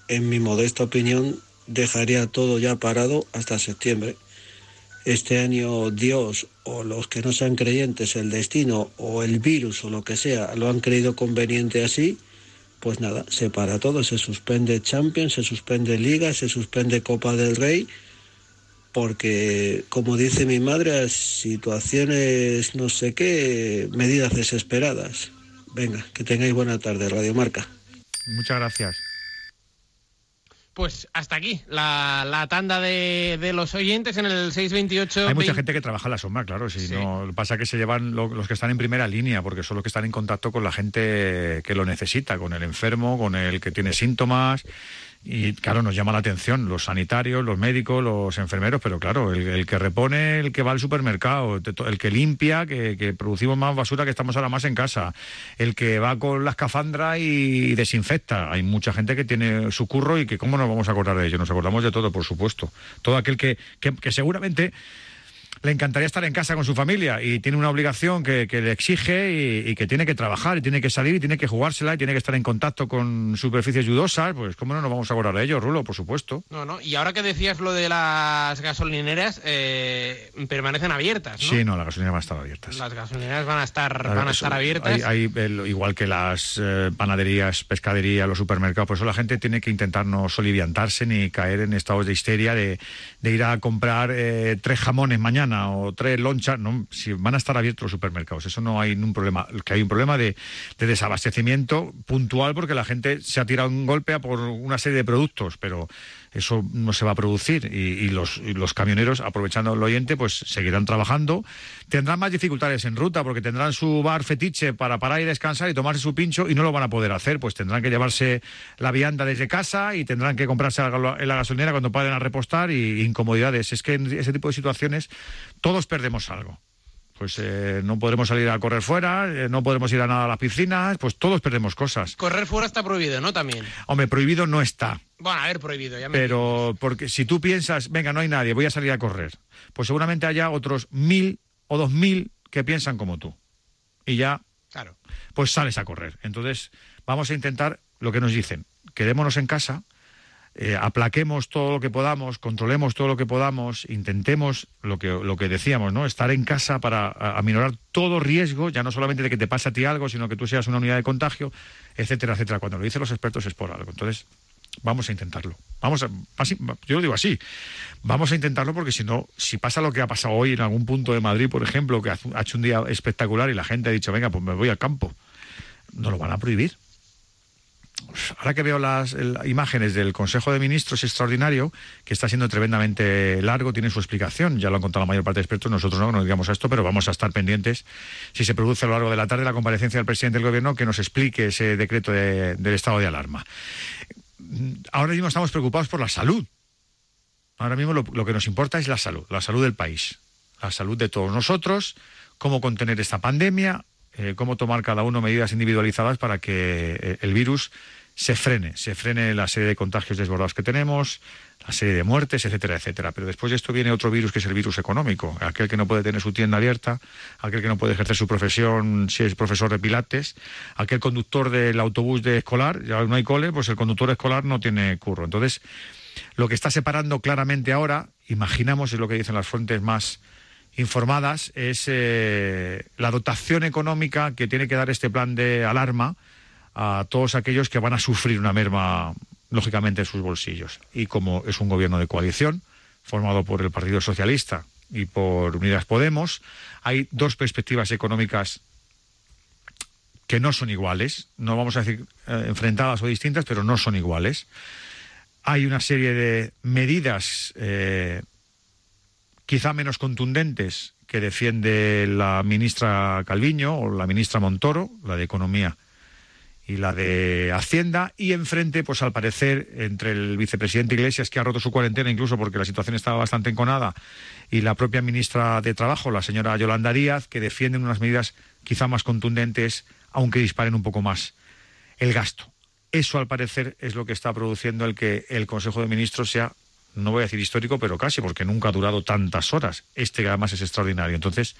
en mi modesta opinión, dejaría todo ya parado hasta septiembre. Este año Dios o los que no sean creyentes, el destino o el virus o lo que sea, lo han creído conveniente así, pues nada, se para todo, se suspende Champions, se suspende Liga, se suspende Copa del Rey porque, como dice mi madre, situaciones no sé qué, medidas desesperadas. Venga, que tengáis buena tarde, Radio Marca. Muchas gracias. Pues hasta aquí la, la tanda de, de los oyentes en el 628. Hay mucha 20. gente que trabaja en la sombra, claro. Si no, lo que pasa que se llevan lo- los que están en primera línea, porque son los que están en contacto con la gente que lo necesita, con el enfermo, con el que tiene síntomas. Y claro, nos llama la atención los sanitarios, los médicos, los enfermeros, pero claro, el, que repone, el que va al supermercado, el que limpia, que, que producimos más basura que estamos ahora más en casa, el que va con la escafandra y desinfecta. Hay mucha gente que tiene su curro y que cómo nos vamos a acordar de ello. Nos acordamos de todo, por supuesto. Todo aquel que, que, que seguramente le encantaría estar en casa con su familia y tiene una obligación que, que le exige y, y que tiene que trabajar y tiene que salir y tiene que jugársela y tiene que estar en contacto con superficies yudosas, pues cómo no nos vamos a acordar de ello, Rulo, por supuesto. No, no. Y ahora que decías lo de las gasolineras, eh, permanecen abiertas, ¿no? Sí, no, las gasolineras van a estar abiertas. Las gasolineras van a estar, van a estar abiertas. Hay, igual que las eh, panaderías, pescadería, los supermercados, por eso la gente tiene que intentar no soliviantarse ni caer en estados de histeria de, de ir a comprar eh, tres jamones mañana o tres lonchas. No, si van a estar abiertos los supermercados, eso no hay ningún problema. Que hay un problema de, de desabastecimiento puntual porque la gente se ha tirado un golpe a por una serie de productos, pero eso no se va a producir y, los, y los camioneros, aprovechando el oyente, pues seguirán trabajando. Tendrán más dificultades en ruta porque tendrán su bar fetiche para parar y descansar y tomarse su pincho y no lo van a poder hacer, pues tendrán que llevarse la vianda desde casa y tendrán que comprarse la gasolinera cuando paren a repostar y incomodidades. Es que en ese tipo de situaciones todos perdemos algo. Pues eh, no podremos salir a correr fuera, eh, no podremos ir a nada a las piscinas, pues todos perdemos cosas. Correr fuera está prohibido, ¿no? También. Hombre, prohibido no está. Bueno, a ver, prohibido, ya me Pero porque si tú piensas, venga, no hay nadie, voy a salir a correr, pues seguramente haya otros mil o dos mil que piensan como tú. Y ya, Claro. pues sales a correr. Entonces, vamos a intentar lo que nos dicen. quedémonos en casa, eh, aplaquemos todo lo que podamos, controlemos todo lo que podamos, intentemos lo que, lo que decíamos, ¿no? Estar en casa para aminorar todo riesgo, ya no solamente de que te pase a ti algo, sino que tú seas una unidad de contagio, etcétera, etcétera. Cuando lo dicen los expertos es por algo. Entonces, vamos a intentarlo. Vamos a, yo lo digo así. Vamos a intentarlo porque si no, si pasa lo que ha pasado hoy en algún punto de Madrid, por ejemplo, que ha hecho un día espectacular y la gente ha dicho, venga, pues me voy al campo, no lo van a prohibir. Ahora que veo las imágenes del Consejo de Ministros extraordinario, que está siendo tremendamente largo, tiene su explicación, ya lo han contado la mayor parte de expertos, nosotros no nos digamos a esto, pero vamos a estar pendientes si se produce a lo largo de la tarde la comparecencia del presidente del Gobierno que nos explique ese decreto de- del estado de alarma. Ahora mismo estamos preocupados por la salud. Ahora mismo lo que nos importa es la salud, la salud del país, la salud de todos nosotros, cómo contener esta pandemia, eh, cómo tomar cada uno medidas individualizadas para que eh, el virus se frene, se frene la serie de contagios desbordados que tenemos, la serie de muertes, etcétera, etcétera. Pero después de esto viene otro virus que es el virus económico, aquel que no puede tener su tienda abierta, aquel que no puede ejercer su profesión si es profesor de pilates, aquel conductor del autobús de escolar, ya no hay cole, pues el conductor escolar no tiene curro. Entonces, lo que está separando claramente ahora, imaginamos, es lo que dicen las fuentes más informadas, es eh, la dotación económica que tiene que dar este plan de alarma a todos aquellos que van a sufrir una merma, lógicamente, en sus bolsillos. Y como es un gobierno de coalición, formado por el Partido Socialista y por Unidas Podemos, hay dos perspectivas económicas que no son iguales, no vamos a decir eh, enfrentadas o distintas, pero no son iguales. Hay una serie de medidas eh, quizá menos contundentes que defiende la ministra Calviño o la ministra Montoro, la de Economía y la de Hacienda, y enfrente, pues al parecer, entre el vicepresidente Iglesias, que ha roto su cuarentena incluso porque la situación estaba bastante enconada, y la propia ministra de Trabajo, la señora Yolanda Díaz, que defienden unas medidas quizá más contundentes, aunque disparen un poco más el gasto. Eso, al parecer, es lo que está produciendo el que el Consejo de Ministros sea, no voy a decir histórico, pero casi, porque nunca ha durado tantas horas. Este, además, es extraordinario. Entonces,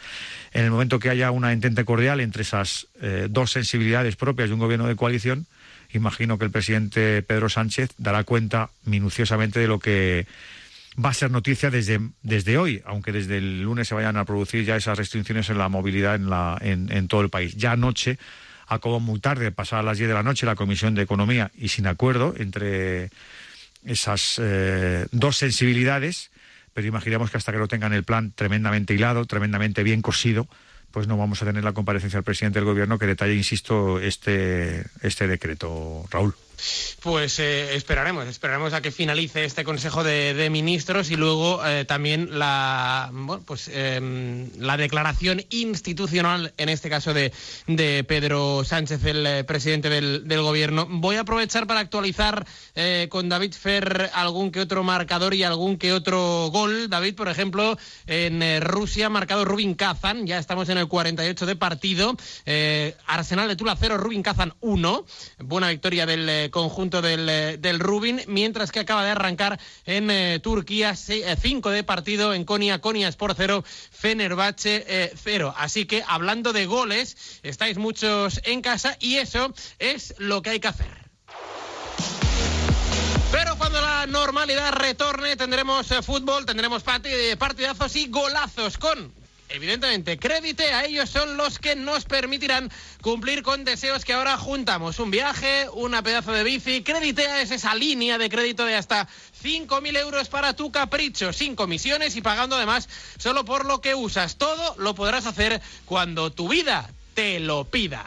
en el momento que haya una entente cordial entre esas eh, dos sensibilidades propias de un gobierno de coalición, imagino que el presidente Pedro Sánchez dará cuenta minuciosamente de lo que va a ser noticia desde, desde hoy, aunque desde el lunes se vayan a producir ya esas restricciones en la movilidad en, la, en, en todo el país. Ya anoche, acabó muy tarde, pasada las 10 de la noche, la Comisión de Economía y sin acuerdo entre esas eh, dos sensibilidades, pero imaginamos que hasta que no tengan el plan tremendamente hilado, tremendamente bien cosido, pues no vamos a tener la comparecencia del presidente del gobierno que detalle, insisto, este, este decreto, Raúl. Pues eh, esperaremos, esperaremos a que finalice este Consejo de, Ministros y luego eh, también la, bueno, pues, eh, la declaración institucional, en este caso de, Pedro Sánchez, el eh, presidente del, Gobierno. Voy a aprovechar para actualizar con David Fer algún que otro marcador y algún que otro gol. David, por ejemplo, en Rusia marcado Rubin Kazan, ya estamos en el 48 de partido. Arsenal de Tula 0, Rubin Kazan 1. Buena victoria del eh, conjunto del, eh, del Rubin, mientras que acaba de arrancar en eh, Turquía 5 de partido en Konya, Konya Sport 0, Fenerbahce 0. Así que hablando de goles, estáis muchos en casa y eso es lo que hay que hacer. Pero cuando la normalidad retorne tendremos eh, fútbol, tendremos parti- partidazos y golazos con Evidentemente, crédite a ellos son los que nos permitirán cumplir con deseos que ahora juntamos. Un viaje, una pedazo de bici. Crédite es esa línea de crédito de hasta 5.000 euros para tu capricho, sin comisiones y pagando además solo por lo que usas. Todo lo podrás hacer cuando tu vida te lo pida.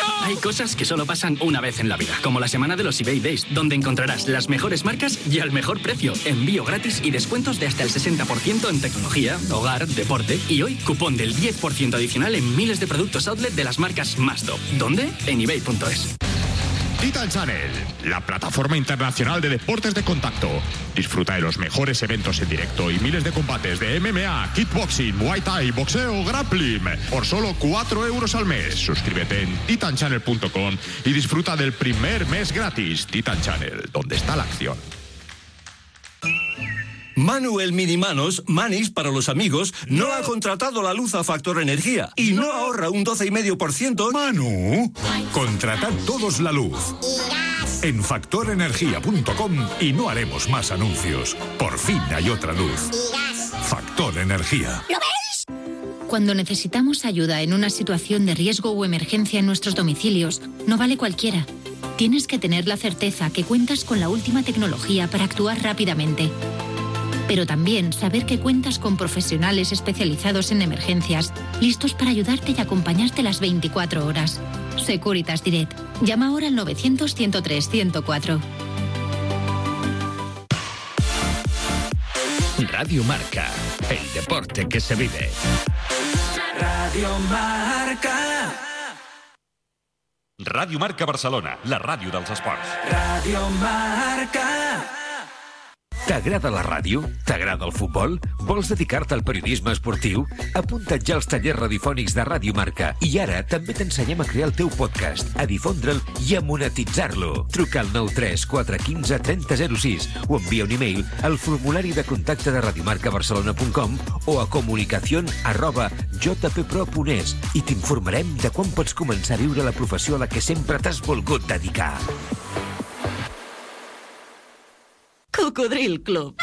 Hay cosas que solo pasan una vez en la vida, como la semana de los eBay Days, donde encontrarás las mejores marcas y al mejor precio, envío gratis y descuentos de hasta el 60% en tecnología, hogar, deporte y hoy cupón del 10% adicional en miles de productos outlet de las marcas más top. ¿Dónde? En ebay.es. Titan Channel, la plataforma internacional de deportes de contacto. Disfruta de los mejores eventos en directo y miles de combates de MMA, kickboxing, muay thai, boxeo, grappling por solo 4 euros al mes. Suscríbete en titanchannel.com y disfruta del primer mes gratis. Titan Channel, donde está la acción. Manuel Minimanos, Manis para los amigos, no ha contratado la luz a Factor Energía y no ahorra un 12,5%. Manu, contratad todos la luz. En factorenergía.com y no haremos más anuncios. Por fin hay otra luz. Factor Energía. Cuando necesitamos ayuda en una situación de riesgo o emergencia en nuestros domicilios, no vale cualquiera. Tienes que tener la certeza que cuentas con la última tecnología para actuar rápidamente. Pero también saber que cuentas con profesionales especializados en emergencias, listos para ayudarte y acompañarte las 24 horas. Securitas Direct. Llama ahora al 900-103-104. Radio Marca, el deporte que se vive. Radio Marca. Ràdio Marca Barcelona, la ràdio dels esports. Radio Marca. T'agrada la ràdio? T'agrada el futbol? Vols dedicar-te al periodisme esportiu? Apunta't ja als tallers radiofònics de Ràdio Marca i ara també t'ensenyem a crear el teu podcast, a difondre'l i a monetitzar-lo. Truca al 93 415 3006 o envia un e-mail al formulari de contacte de radiomarcabarcelona.com o a comunicación arroba jppro.es i t'informarem de quan pots començar a viure la professió a la que sempre t'has volgut dedicar. Cocodril Club.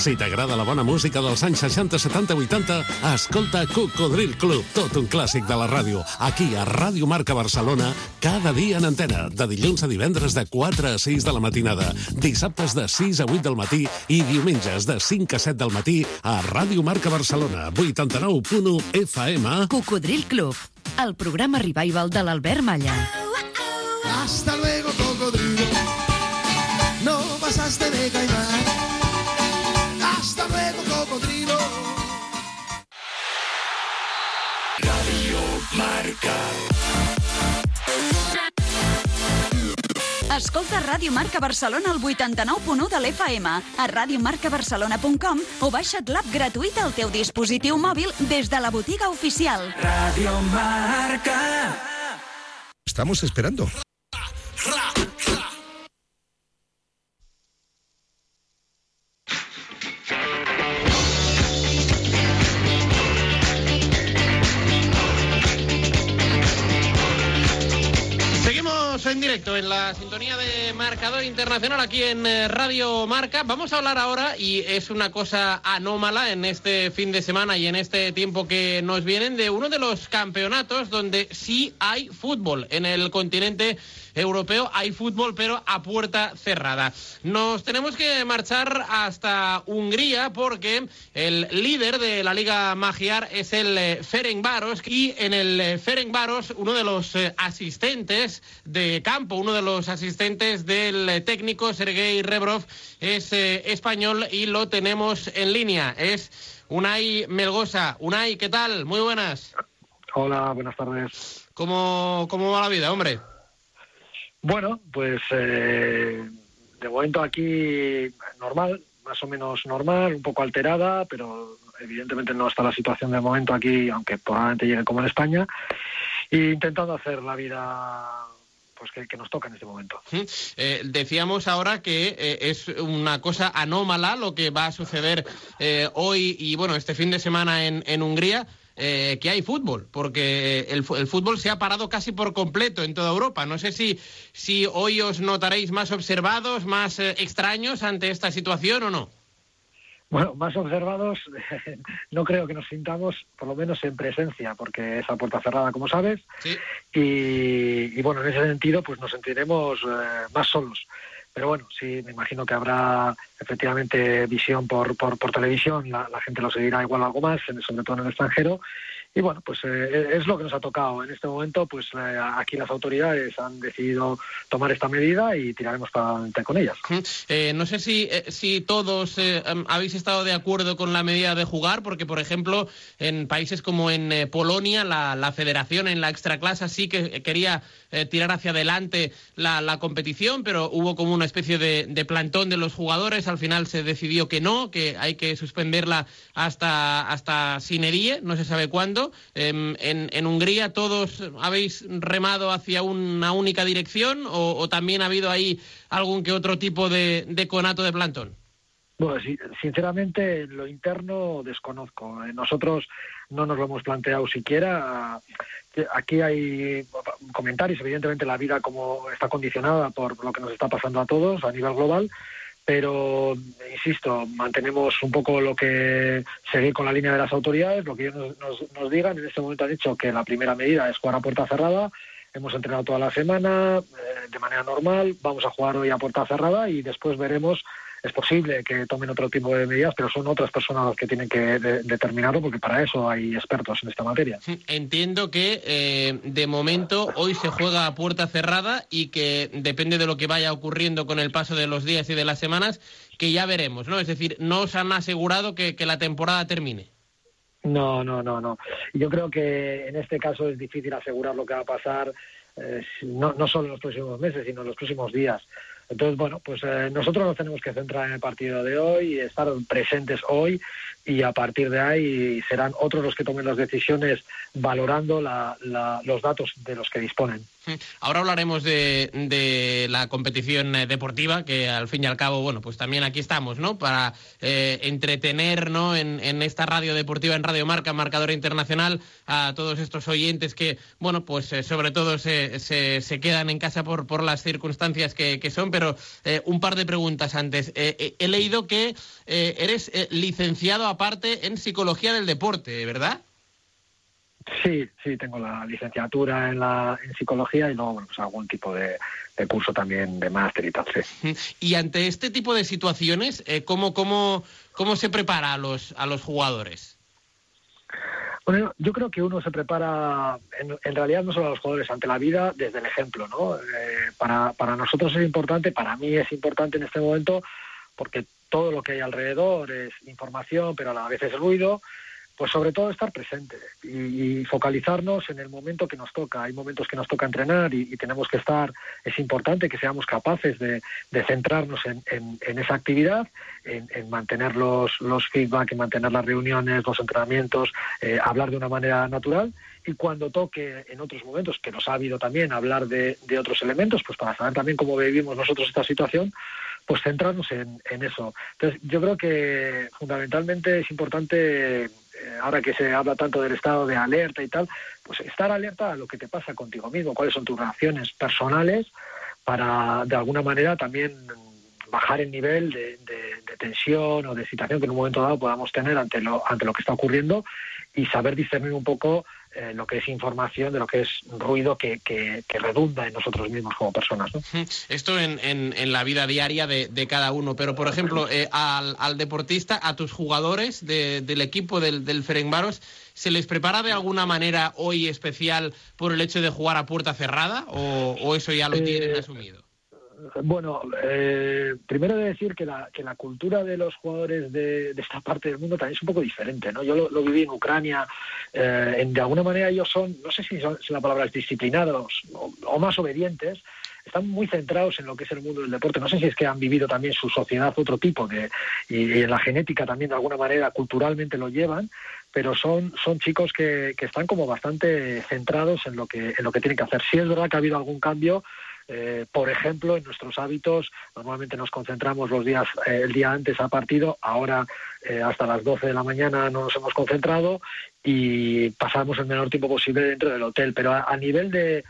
Si t'agrada la bona música dels anys 60, 70, 80, escolta Cocodril Club, tot un clàssic de la ràdio. Aquí a Ràdio Marca Barcelona, cada dia en antena, de dilluns a divendres de 4 a 6 de la matinada, dissabtes de 6 a 8 del matí i diumenges de 5 a 7 del matí a Ràdio Marca Barcelona, 89.1 FM. Cocodril Club, el programa revival de l'Albert Malla. Hasta luego, Escolta Ràdio Marca Barcelona al 89.1 de l'FM, a radiomarcabarcelona.com o baixa't l'app gratuïta al teu dispositiu mòbil des de la botiga oficial. Radio Marca. Estamos esperando. En directo en la sintonía de Marcador Internacional aquí en eh, Radio Marca. Vamos a hablar ahora, y es una cosa anómala en este fin de semana y en este tiempo que nos vienen, de uno de los campeonatos donde sí hay fútbol en el continente europeo. Hay fútbol, pero a puerta cerrada. Nos tenemos que marchar hasta Hungría porque el líder de la Liga Magiar es el eh, Ferencváros y en el eh, Ferencváros uno de los eh, asistentes de campo, uno de los asistentes del técnico Sergei Rebrov es eh, español y lo tenemos en línea. Es Unai Melgosa. Unai, ¿qué tal? Muy buenas. Hola, buenas tardes. ¿Cómo, cómo va la vida, hombre? Bueno, pues eh, de momento aquí normal, más o menos normal, un poco alterada, pero evidentemente no está la situación de momento aquí, aunque probablemente llegue como en España, e intentando hacer la vida pues que, nos toca en este momento. Eh, decíamos ahora que eh, es una cosa anómala lo que va a suceder eh, hoy y bueno este fin de semana en, en Hungría. Eh, que hay fútbol, porque el, fútbol se ha parado casi por completo en toda Europa. No sé si, si hoy os notaréis más observados, más eh, extraños ante esta situación o no. Bueno, más observados, no creo que nos sintamos, por lo menos en presencia, porque es a puerta cerrada, como sabes. Y, y, bueno, en ese sentido, pues nos sentiremos eh, más solos. Pero bueno, sí, me imagino que habrá efectivamente visión por, por, televisión, la, gente lo seguirá igual algo más, sobre todo en el extranjero. Y bueno, pues eh, es lo que nos ha tocado. En este momento, pues eh, aquí las autoridades han decidido tomar esta medida y tiraremos para adelante con ellas. Eh, no sé si, eh, si todos eh, habéis estado de acuerdo con la medida de jugar, porque, por ejemplo, en países como en Polonia, la, la federación en la extraclasa sí que quería tirar hacia adelante la, competición, pero hubo como una especie de, de plantón de los jugadores. Al final se decidió que no, que hay que suspenderla hasta, hasta Sinerie, no se sabe cuándo. Em, en, en Hungría, ¿todos habéis remado hacia una única dirección o, también ha habido ahí algún que otro tipo de, conato de plantón? Bueno, sinceramente, en lo interno desconozco. Eh, Nosotros no nos lo hemos planteado siquiera. Que Aquí hay comentarios, evidentemente la vida como está condicionada por lo que nos está pasando a todos a nivel global, pero insisto, mantenemos un poco lo que seguir con la línea de las autoridades, lo que ellos nos, nos- nos digan. En este momento han dicho que la primera medida es jugar a puerta cerrada. Hemos entrenado toda la semana eh, de manera normal, vamos a jugar hoy a puerta cerrada y después veremos. Es posible que tomen otro tipo de medidas, pero son otras personas las que tienen que de- determinarlo, porque para eso hay expertos en esta materia. Entiendo que eh, de momento hoy se juega a puerta cerrada y que depende de lo que vaya ocurriendo con el paso de los días y de las semanas, que ya veremos, ¿no? Es decir, no os han asegurado que, que la temporada termine. No, no, no, no. Yo creo que en este caso es difícil asegurar lo que va a pasar, eh, no, no solo en los próximos meses, sino en los próximos días. Entonces, bueno, pues eh, nosotros nos tenemos que centrar en el partido de hoy, estar presentes hoy y a partir de ahí serán otros los que tomen las decisiones valorando la- los datos de los que disponen. Ahora hablaremos de, de la competición eh, deportiva, que al fin y al cabo, bueno, pues también aquí estamos, ¿no? Para eh, entretener, ¿no? En, en esta radio deportiva, en Radio Marca, Marcadora Internacional, a todos estos oyentes que, bueno, pues eh, sobre todo se, se, quedan en casa por, por las circunstancias que, son, pero eh, un par de preguntas antes. He leído que eres licenciado aparte en Psicología del Deporte, ¿verdad? Sí, sí, tengo la licenciatura en, la, en psicología y luego bueno, pues algún tipo de, de curso también de máster y tal. sí. Y ante este tipo de situaciones, eh, ¿cómo, cómo, ¿cómo se prepara a los, a los jugadores? Bueno, yo creo que uno se prepara, en, en realidad no solo a los jugadores, ante la vida desde el ejemplo, ¿no? Eh, para, para nosotros es importante, para mí es importante en este momento, porque todo lo que hay alrededor es información, pero a la vez es ruido, pues sobre todo estar presente y, y focalizarnos en el momento que nos toca. Hay momentos que nos toca entrenar y, tenemos que estar, es importante que seamos capaces de, centrarnos en, esa actividad, en, en mantener los, los feedback, en mantener las reuniones, los entrenamientos, eh, hablar de una manera natural y cuando toque en otros momentos, que nos ha habido también hablar de otros elementos, pues para saber también cómo vivimos nosotros esta situación, pues centrarnos en, en eso. Entonces, yo creo que fundamentalmente es importante, eh, ahora que se habla tanto del estado de alerta y tal, pues estar alerta a lo que te pasa contigo mismo, cuáles son tus reacciones personales para, de alguna manera, también bajar el nivel de, de- de tensión o de excitación que en un momento dado podamos tener ante lo, ante lo que está ocurriendo y saber discernir un poco eh, lo que es información de lo que es ruido que, que- que redunda en nosotros mismos como personas. ¿no? Esto en, en- en la vida diaria de, de cada uno, pero por ejemplo, eh, al, al deportista, a tus jugadores de- del equipo del, del Ferencváros, ¿se les prepara de alguna manera hoy especial por el hecho de jugar a puerta cerrada o, o eso ya lo Eh, tienen asumido? Bueno, eh, primero de decir que la, que la cultura de los jugadores de, esta parte del mundo también es un poco diferente, ¿no? Yo lo, viví en Ucrania, eh, en- de alguna manera ellos son, no sé si, son- si la palabra es disciplinados o, más obedientes, están muy centrados en lo que es el mundo del deporte. No sé si es que han vivido también su sociedad otro tipo de, y, en la genética también de alguna manera culturalmente lo llevan, pero son, son chicos que, que están como bastante centrados en lo que, en lo que tienen que hacer. Sí es verdad que ha habido algún cambio, eh, por ejemplo, en nuestros hábitos, normalmente nos concentramos los días, eh, el día antes al partido, ahora eh, hasta las 12 de la mañana no nos hemos concentrado y pasamos el menor tiempo posible dentro del hotel. Pero a, a nivel de,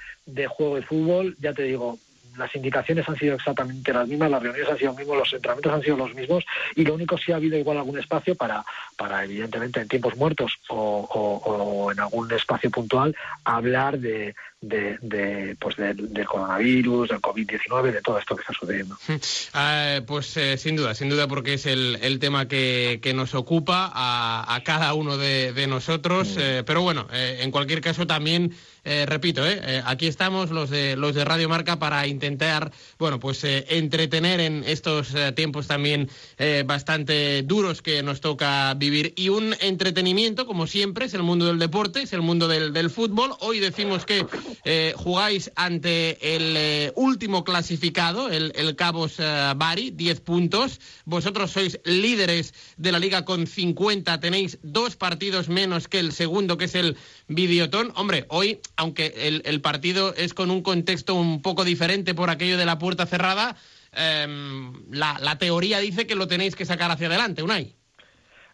juego de fútbol, ya te digo, las indicaciones han sido exactamente las mismas, las reuniones han sido los mismos, los entrenamientos han sido los mismos y lo único sí ha habido igual algún espacio para, para evidentemente en tiempos muertos o en algún espacio puntual hablar de, de, de, pues del, del coronavirus, del COVID-19, de todo esto que está sucediendo. Ah, pues eh, sin duda, sin duda, porque es el, el tema que, que nos ocupa a, a cada uno de, de nosotros. eh, pero bueno, eh, en cualquier caso también, eh, repito, eh, aquí estamos los de, los de Radio Marca para intentar, bueno, pues eh, entretener en estos tiempos también eh, bastante duros que nos toca vivir. Y un entretenimiento, como siempre, es el mundo del deporte, es el mundo del, del fútbol. Hoy decimos que eh, jugáis ante el eh, último clasificado, el, Cabos eh, Bari, 10 puntos. Vosotros sois líderes de la liga con 50, tenéis dos partidos menos que el segundo, que es el Videotón. Hombre, hoy, aunque el, partido es con un contexto un poco diferente por aquello de la puerta cerrada, em, la, la teoría dice que lo tenéis que sacar hacia adelante, Unai.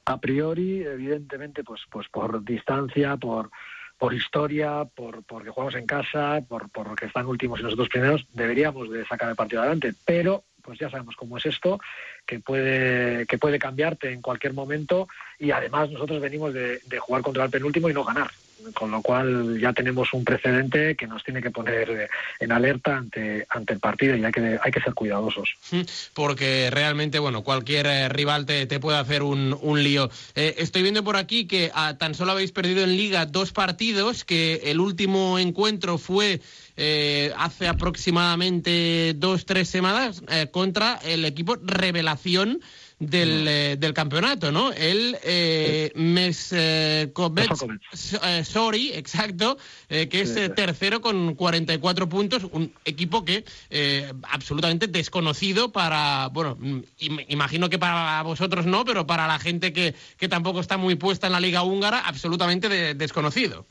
a priori, evidentemente, pues, pues por distancia, por, por historia, por porque jugamos en casa, por, por que están últimos y nosotros primeros, deberíamos de sacar el partido adelante. Pero, pues ya sabemos cómo es esto, que puede, que puede cambiarte en cualquier momento y además nosotros venimos de, de jugar contra el penúltimo y no ganar. Con lo cual ya tenemos un precedente que nos tiene que poner en alerta ante, ante el partido y hay que, hay que ser cuidadosos. Mm, porque realmente, bueno, cualquier eh, rival te, te puede hacer un, un lío. Eh, estoy viendo por aquí que ah, tan solo habéis perdido en Liga dos partidos, que el último encuentro fue eh, hace aproximadamente dos, tres semanas eh, contra el equipo Revelación del, eh, del campeonato, ¿no? El eh, Meskovets eh, Sori, exacto, eh, que es Sí, eh, sí. tercero con 44 puntos, un equipo que eh, absolutamente desconocido para, bueno, mm, im- imagino que para vosotros no, pero para la gente que, que tampoco está muy puesta en la liga húngara, absolutamente de- desconocido.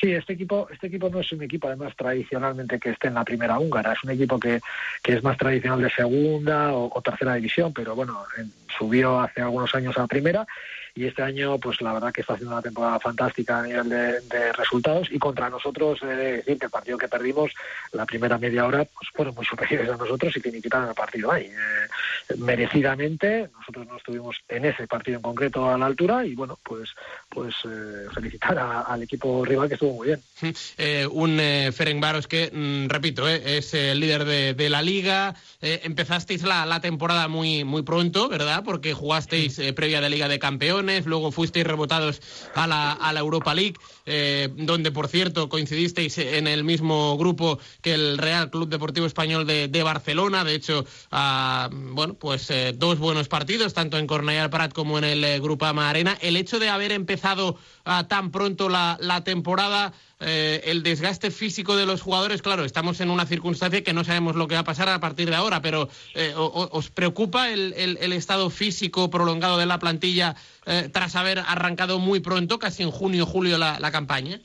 Sí, este equipo, este equipo no es un equipo además tradicionalmente que esté en la primera húngara, es un equipo que, que es más tradicional de segunda o, tercera división, pero bueno, en- subió hace algunos años a primera y este año pues la verdad que está haciendo una temporada fantástica a nivel de, de resultados y contra nosotros de decir que el partido que perdimos la primera media hora pues fueron muy superiores a nosotros y finiquitaron el partido ahí Eh, merecidamente nosotros no estuvimos en ese partido en concreto a la altura y bueno pues pues eh, felicitar a- al equipo rival que estuvo muy bien Eh, un eh, Ferencváros que, mm, repito, eh, es el líder de, de la liga. Eh, empezasteis la, la temporada muy, muy pronto, ¿verdad? Porque jugasteis eh, previa de Liga de Campeones, luego fuisteis rebotados a la, a la Europa League, eh, donde, por cierto, coincidisteis en el mismo grupo que el Real Club Deportivo Español de, de Barcelona. De hecho, ah, bueno, pues eh, dos buenos partidos, tanto en Cornellà Prat como en el eh, Grupama Arena. El hecho de haber empezado ah, tan pronto la, la temporada, eh, el desgaste físico de los jugadores, claro, estamos en una circunstancia que no sabemos lo que va a pasar a partir de ahora, pero eh, ¿os preocupa el, el- el estado físico prolongado de la plantilla eh, tras haber arrancado muy pronto, casi en junio, julio, la, campaña?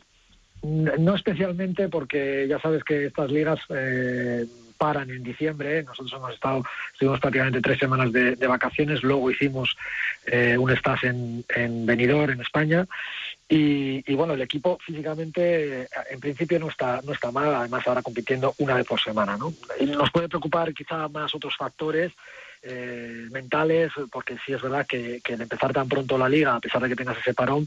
No especialmente porque ya sabes que estas ligas eh, paran en diciembre. Nosotros hemos estado, estuvimos prácticamente tres semanas de, vacaciones. Luego hicimos eh, un stage en, en Benidorm, en España. Y, y, bueno, el equipo físicamente eh, en principio no está, no está mal, además ahora compitiendo una vez por semana. ¿no? Nos puede preocupar quizá más otros factores eh, mentales, porque sí es verdad que, que el empezar tan pronto la liga, a pesar de que tengas ese parón,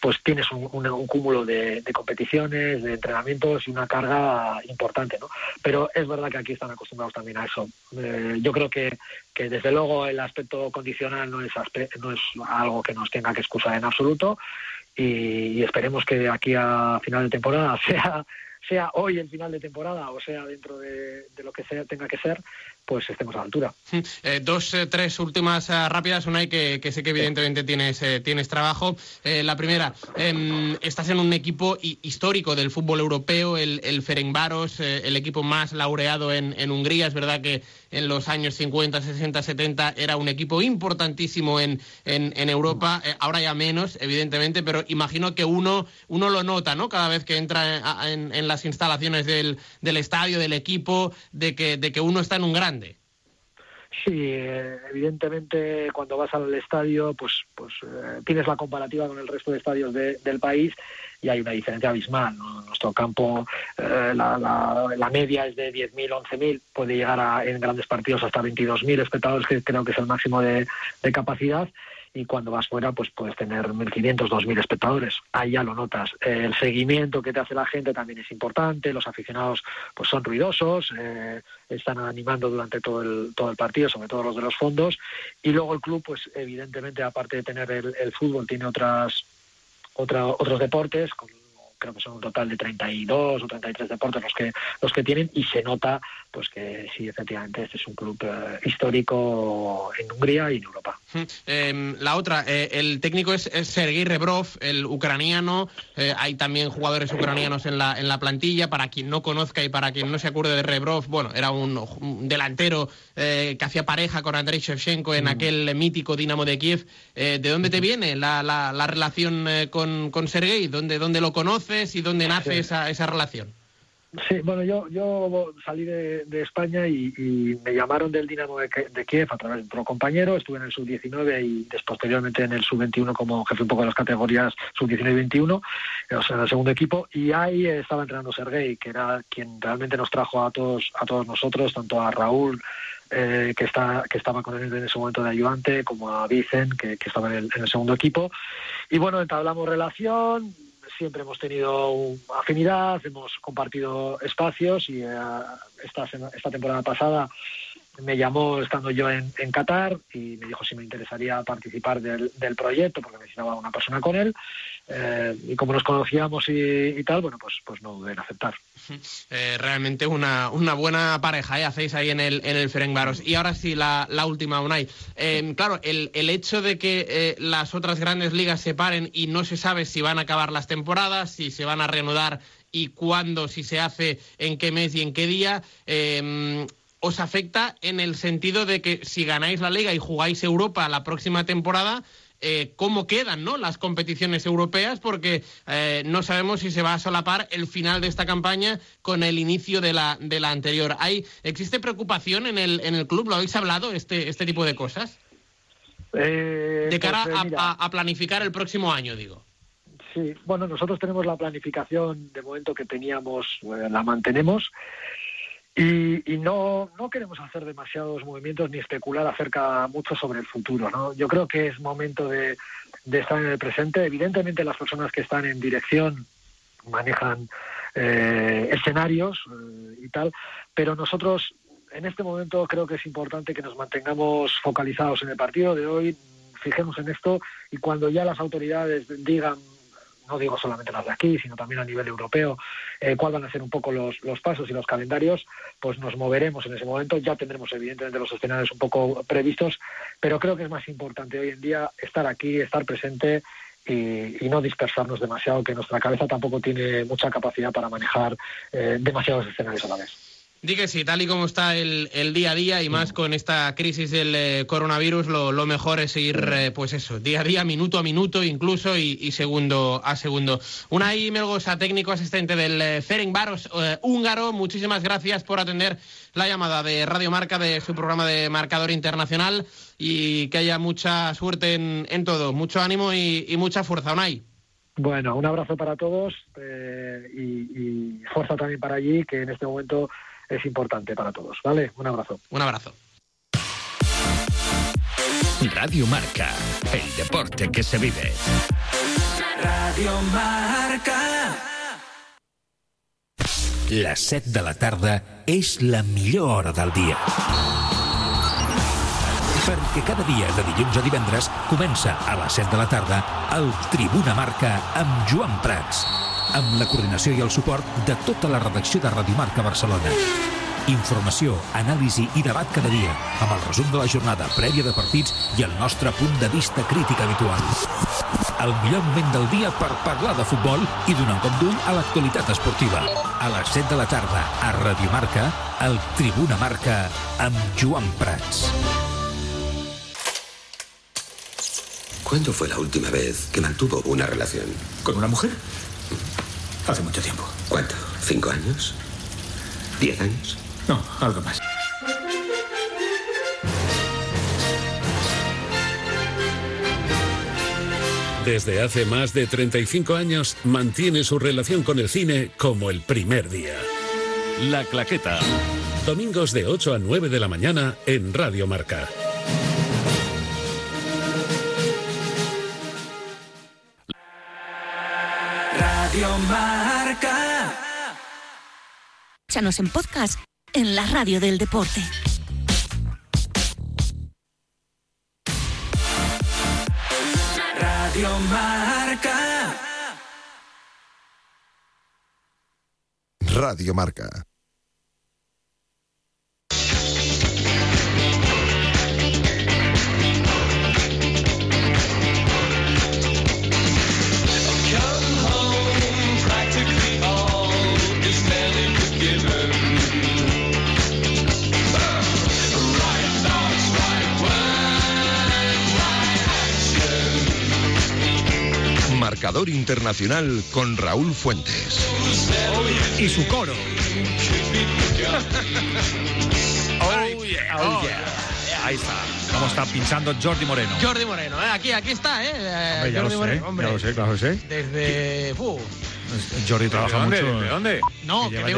pues tienes un, un- un cúmulo de, de competiciones, de entrenamientos y una carga importante, ¿no? Pero es verdad que aquí están acostumbrados también a eso. Eh, yo creo que, que desde luego el aspecto condicional no es, aspe- no es algo que nos tenga que excusar en absoluto y, y esperemos que aquí a final de temporada sea sea hoy el final de temporada o sea dentro de, de lo que sea, tenga que ser, pues estemos a la altura. Eh, dos, eh, tres últimas eh, rápidas, una que, que sé que evidentemente tienes, eh, tienes trabajo. La primera, em, estás en un equipo hi- histórico del fútbol europeo, el, el Ferencváros, eh, el equipo más laureado en, en Hungría. Es verdad que en los años 50, 60, 70 era un equipo importantísimo en, en, en Europa, Eh, ahora ya menos, evidentemente, pero imagino que uno, uno lo nota, ¿no? Cada vez que entra en- en las instalaciones del, del estadio, del equipo, de que, de que uno está en un grande. Sí, evidentemente cuando vas al estadio, pues, pues eh, tienes la comparativa con el resto de estadios de- del país y hay una diferencia abismal. ¿no? Nuestro campo eh, la, la- la media es de 10.000, 11.000, puede llegar a, en grandes partidos hasta 22.000 espectadores, que creo que es el máximo de capacidad. Y cuando vas fuera, pues puedes tener 1.500, 2.000 espectadores. Ahí ya lo notas. El seguimiento que te hace la gente también es importante. Los aficionados pues son ruidosos, eh, están animando durante todo el, todo el partido, sobre todo los de los fondos. Y luego el club, pues evidentemente, aparte de tener el, el fútbol, tiene otras otra- otros deportes, con- creo que son un total de 32 o 33 deportes los que los que tienen y se nota pues que sí efectivamente este es un club eh, histórico en Hungría y en Europa. Eh, la otra, eh, el técnico es, es Sergei Rebrov, el ucraniano. Eh, hay también jugadores ucranianos en la, en la plantilla. Para quien no conozca y para quien no se acuerde de Rebrov, bueno, era un, un delantero eh, que hacía pareja con Andrei Shevchenko en aquel mítico Dinamo de Kiev. ¿De dónde te viene la, la- la relación eh, con, con Sergei? ¿Dónde, ¿Dónde lo conoces y dónde nace Sí. esa, esa relación? Sí, bueno, yo, yo salí de, España y, y me llamaron del Dinamo de, Kiev a través de otro compañero. Estuve en el sub-19 y posteriormente en el sub-21 como jefe un poco de las categorías sub-19 y 21, eh, o sea, en el segundo equipo. Y ahí estaba entrenando Sergei, que era quien realmente nos trajo a todos, a todos nosotros, tanto a Raúl, eh, que, está, que estaba con él en ese momento de ayudante, como a Vicen, que, que estaba en el, en el segundo equipo. Y bueno, entablamos relación, siempre hemos tenido afinidad, hemos compartido espacios y eh, esta, esta temporada pasada me llamó estando yo en, en Qatar y me dijo si me interesaría participar del, del proyecto porque necesitaba una persona con él. Eh, y como nos conocíamos y, y tal, bueno, pues, pues no dudé en aceptar. Eh, realmente una, una buena pareja, ¿eh? hacéis ahí en el, en el Ferencváros. Y ahora sí, la, la última, Unai. Eh, claro, el, el hecho de que eh, las otras grandes ligas se paren y no se sabe si van a acabar las temporadas, si se van a reanudar y cuándo, si se hace, en qué mes y en qué día, eh, os afecta en el sentido de que si ganáis la liga y jugáis Europa la próxima temporada, eh, cómo quedan ¿no? las competiciones europeas, porque eh, no sabemos si se va a solapar el final de esta campaña con el inicio de la, de la anterior. ¿Hay, ¿Existe preocupación en el, en el club? ¿Lo habéis hablado, este, este tipo de cosas? Eh, De cara pues, eh, a- mira, a, a planificar el próximo año, digo. Sí, bueno, nosotros tenemos la planificación de momento que teníamos, eh, la mantenemos y, y no, no queremos hacer demasiados movimientos ni especular acerca mucho sobre el futuro. ¿no? Yo creo que es momento de, estar en el presente. Evidentemente las personas que están en dirección manejan eh, escenarios eh, y tal, pero nosotros en este momento creo que es importante que nos mantengamos focalizados en el partido de hoy, fijemos en esto y cuando ya las autoridades digan no digo solamente las de aquí, sino también a nivel europeo, eh, cuál van a ser un poco los, los pasos y los calendarios, pues nos moveremos en ese momento. Ya tendremos evidentemente los escenarios un poco previstos, pero creo que es más importante hoy en día estar aquí, estar presente y, no dispersarnos demasiado, que nuestra cabeza tampoco tiene mucha capacidad para manejar eh, demasiados escenarios a la vez. Di que sí, tal y como está el, el día a día y más con esta crisis del eh, coronavirus, lo, lo mejor es ir, eh, pues eso, día a día, minuto a minuto incluso y, y segundo a segundo. Unai Melgosa, técnico asistente del eh, Ferencváros eh, húngaro, muchísimas gracias por atender la llamada de Radio Marca de su programa de Marcador Internacional y que haya mucha suerte en, en todo, mucho ánimo y, y mucha fuerza, Unai. Bueno, un abrazo para todos eh, y, y fuerza también para allí, que en este momento es importante para todos. ¿Vale? Un abrazo. Un abrazo. Radio Marca, el deporte que se vive. Radio Marca. Les 7 de la tarda és la millor hora del dia. Perquè cada dia, de dilluns a divendres, comença a les 7 de la tarda el Tribuna Marca amb Joan Prats, amb la coordinació i el suport de tota la redacció de Radio Marca Barcelona. Informació, anàlisi i debat cada dia, amb el resum de la jornada prèvia de partits i el nostre punt de vista crític habitual. El millor moment del dia per parlar de futbol i donar un cop d'ull a l'actualitat esportiva. A les 7 de la tarda, a Radio Marca, el Tribuna Marca amb Joan Prats. ¿Cuándo fue la última vez que mantuvo una relación? ¿Con una mujer? Hace mucho tiempo. ¿Cuánto? ¿Cinco años? ¿Diez años? No, algo más. Desde hace más de 35 años mantiene su relación con el cine como el primer día. La Claqueta. Domingos de 8 a 9 de la mañana en Radio Marca. Radio Marca. Escúchanos en podcast en la radio del deporte. Radio Marca. Radio Marca. Marcador internacional con Raúl Fuentes. Y su coro. Oh, yeah, oh, yeah. Ahí está. Cómo está pinchando Jordi Moreno. Jordi Moreno, ¿eh? aquí, aquí está, ¿eh? Eh, Hombre, ya lo sé, Moreno, hombre. ya lo sé, claro que sé. Desde. uf. Jordi trabaja dónde? mucho. ¿De dónde? No, Que que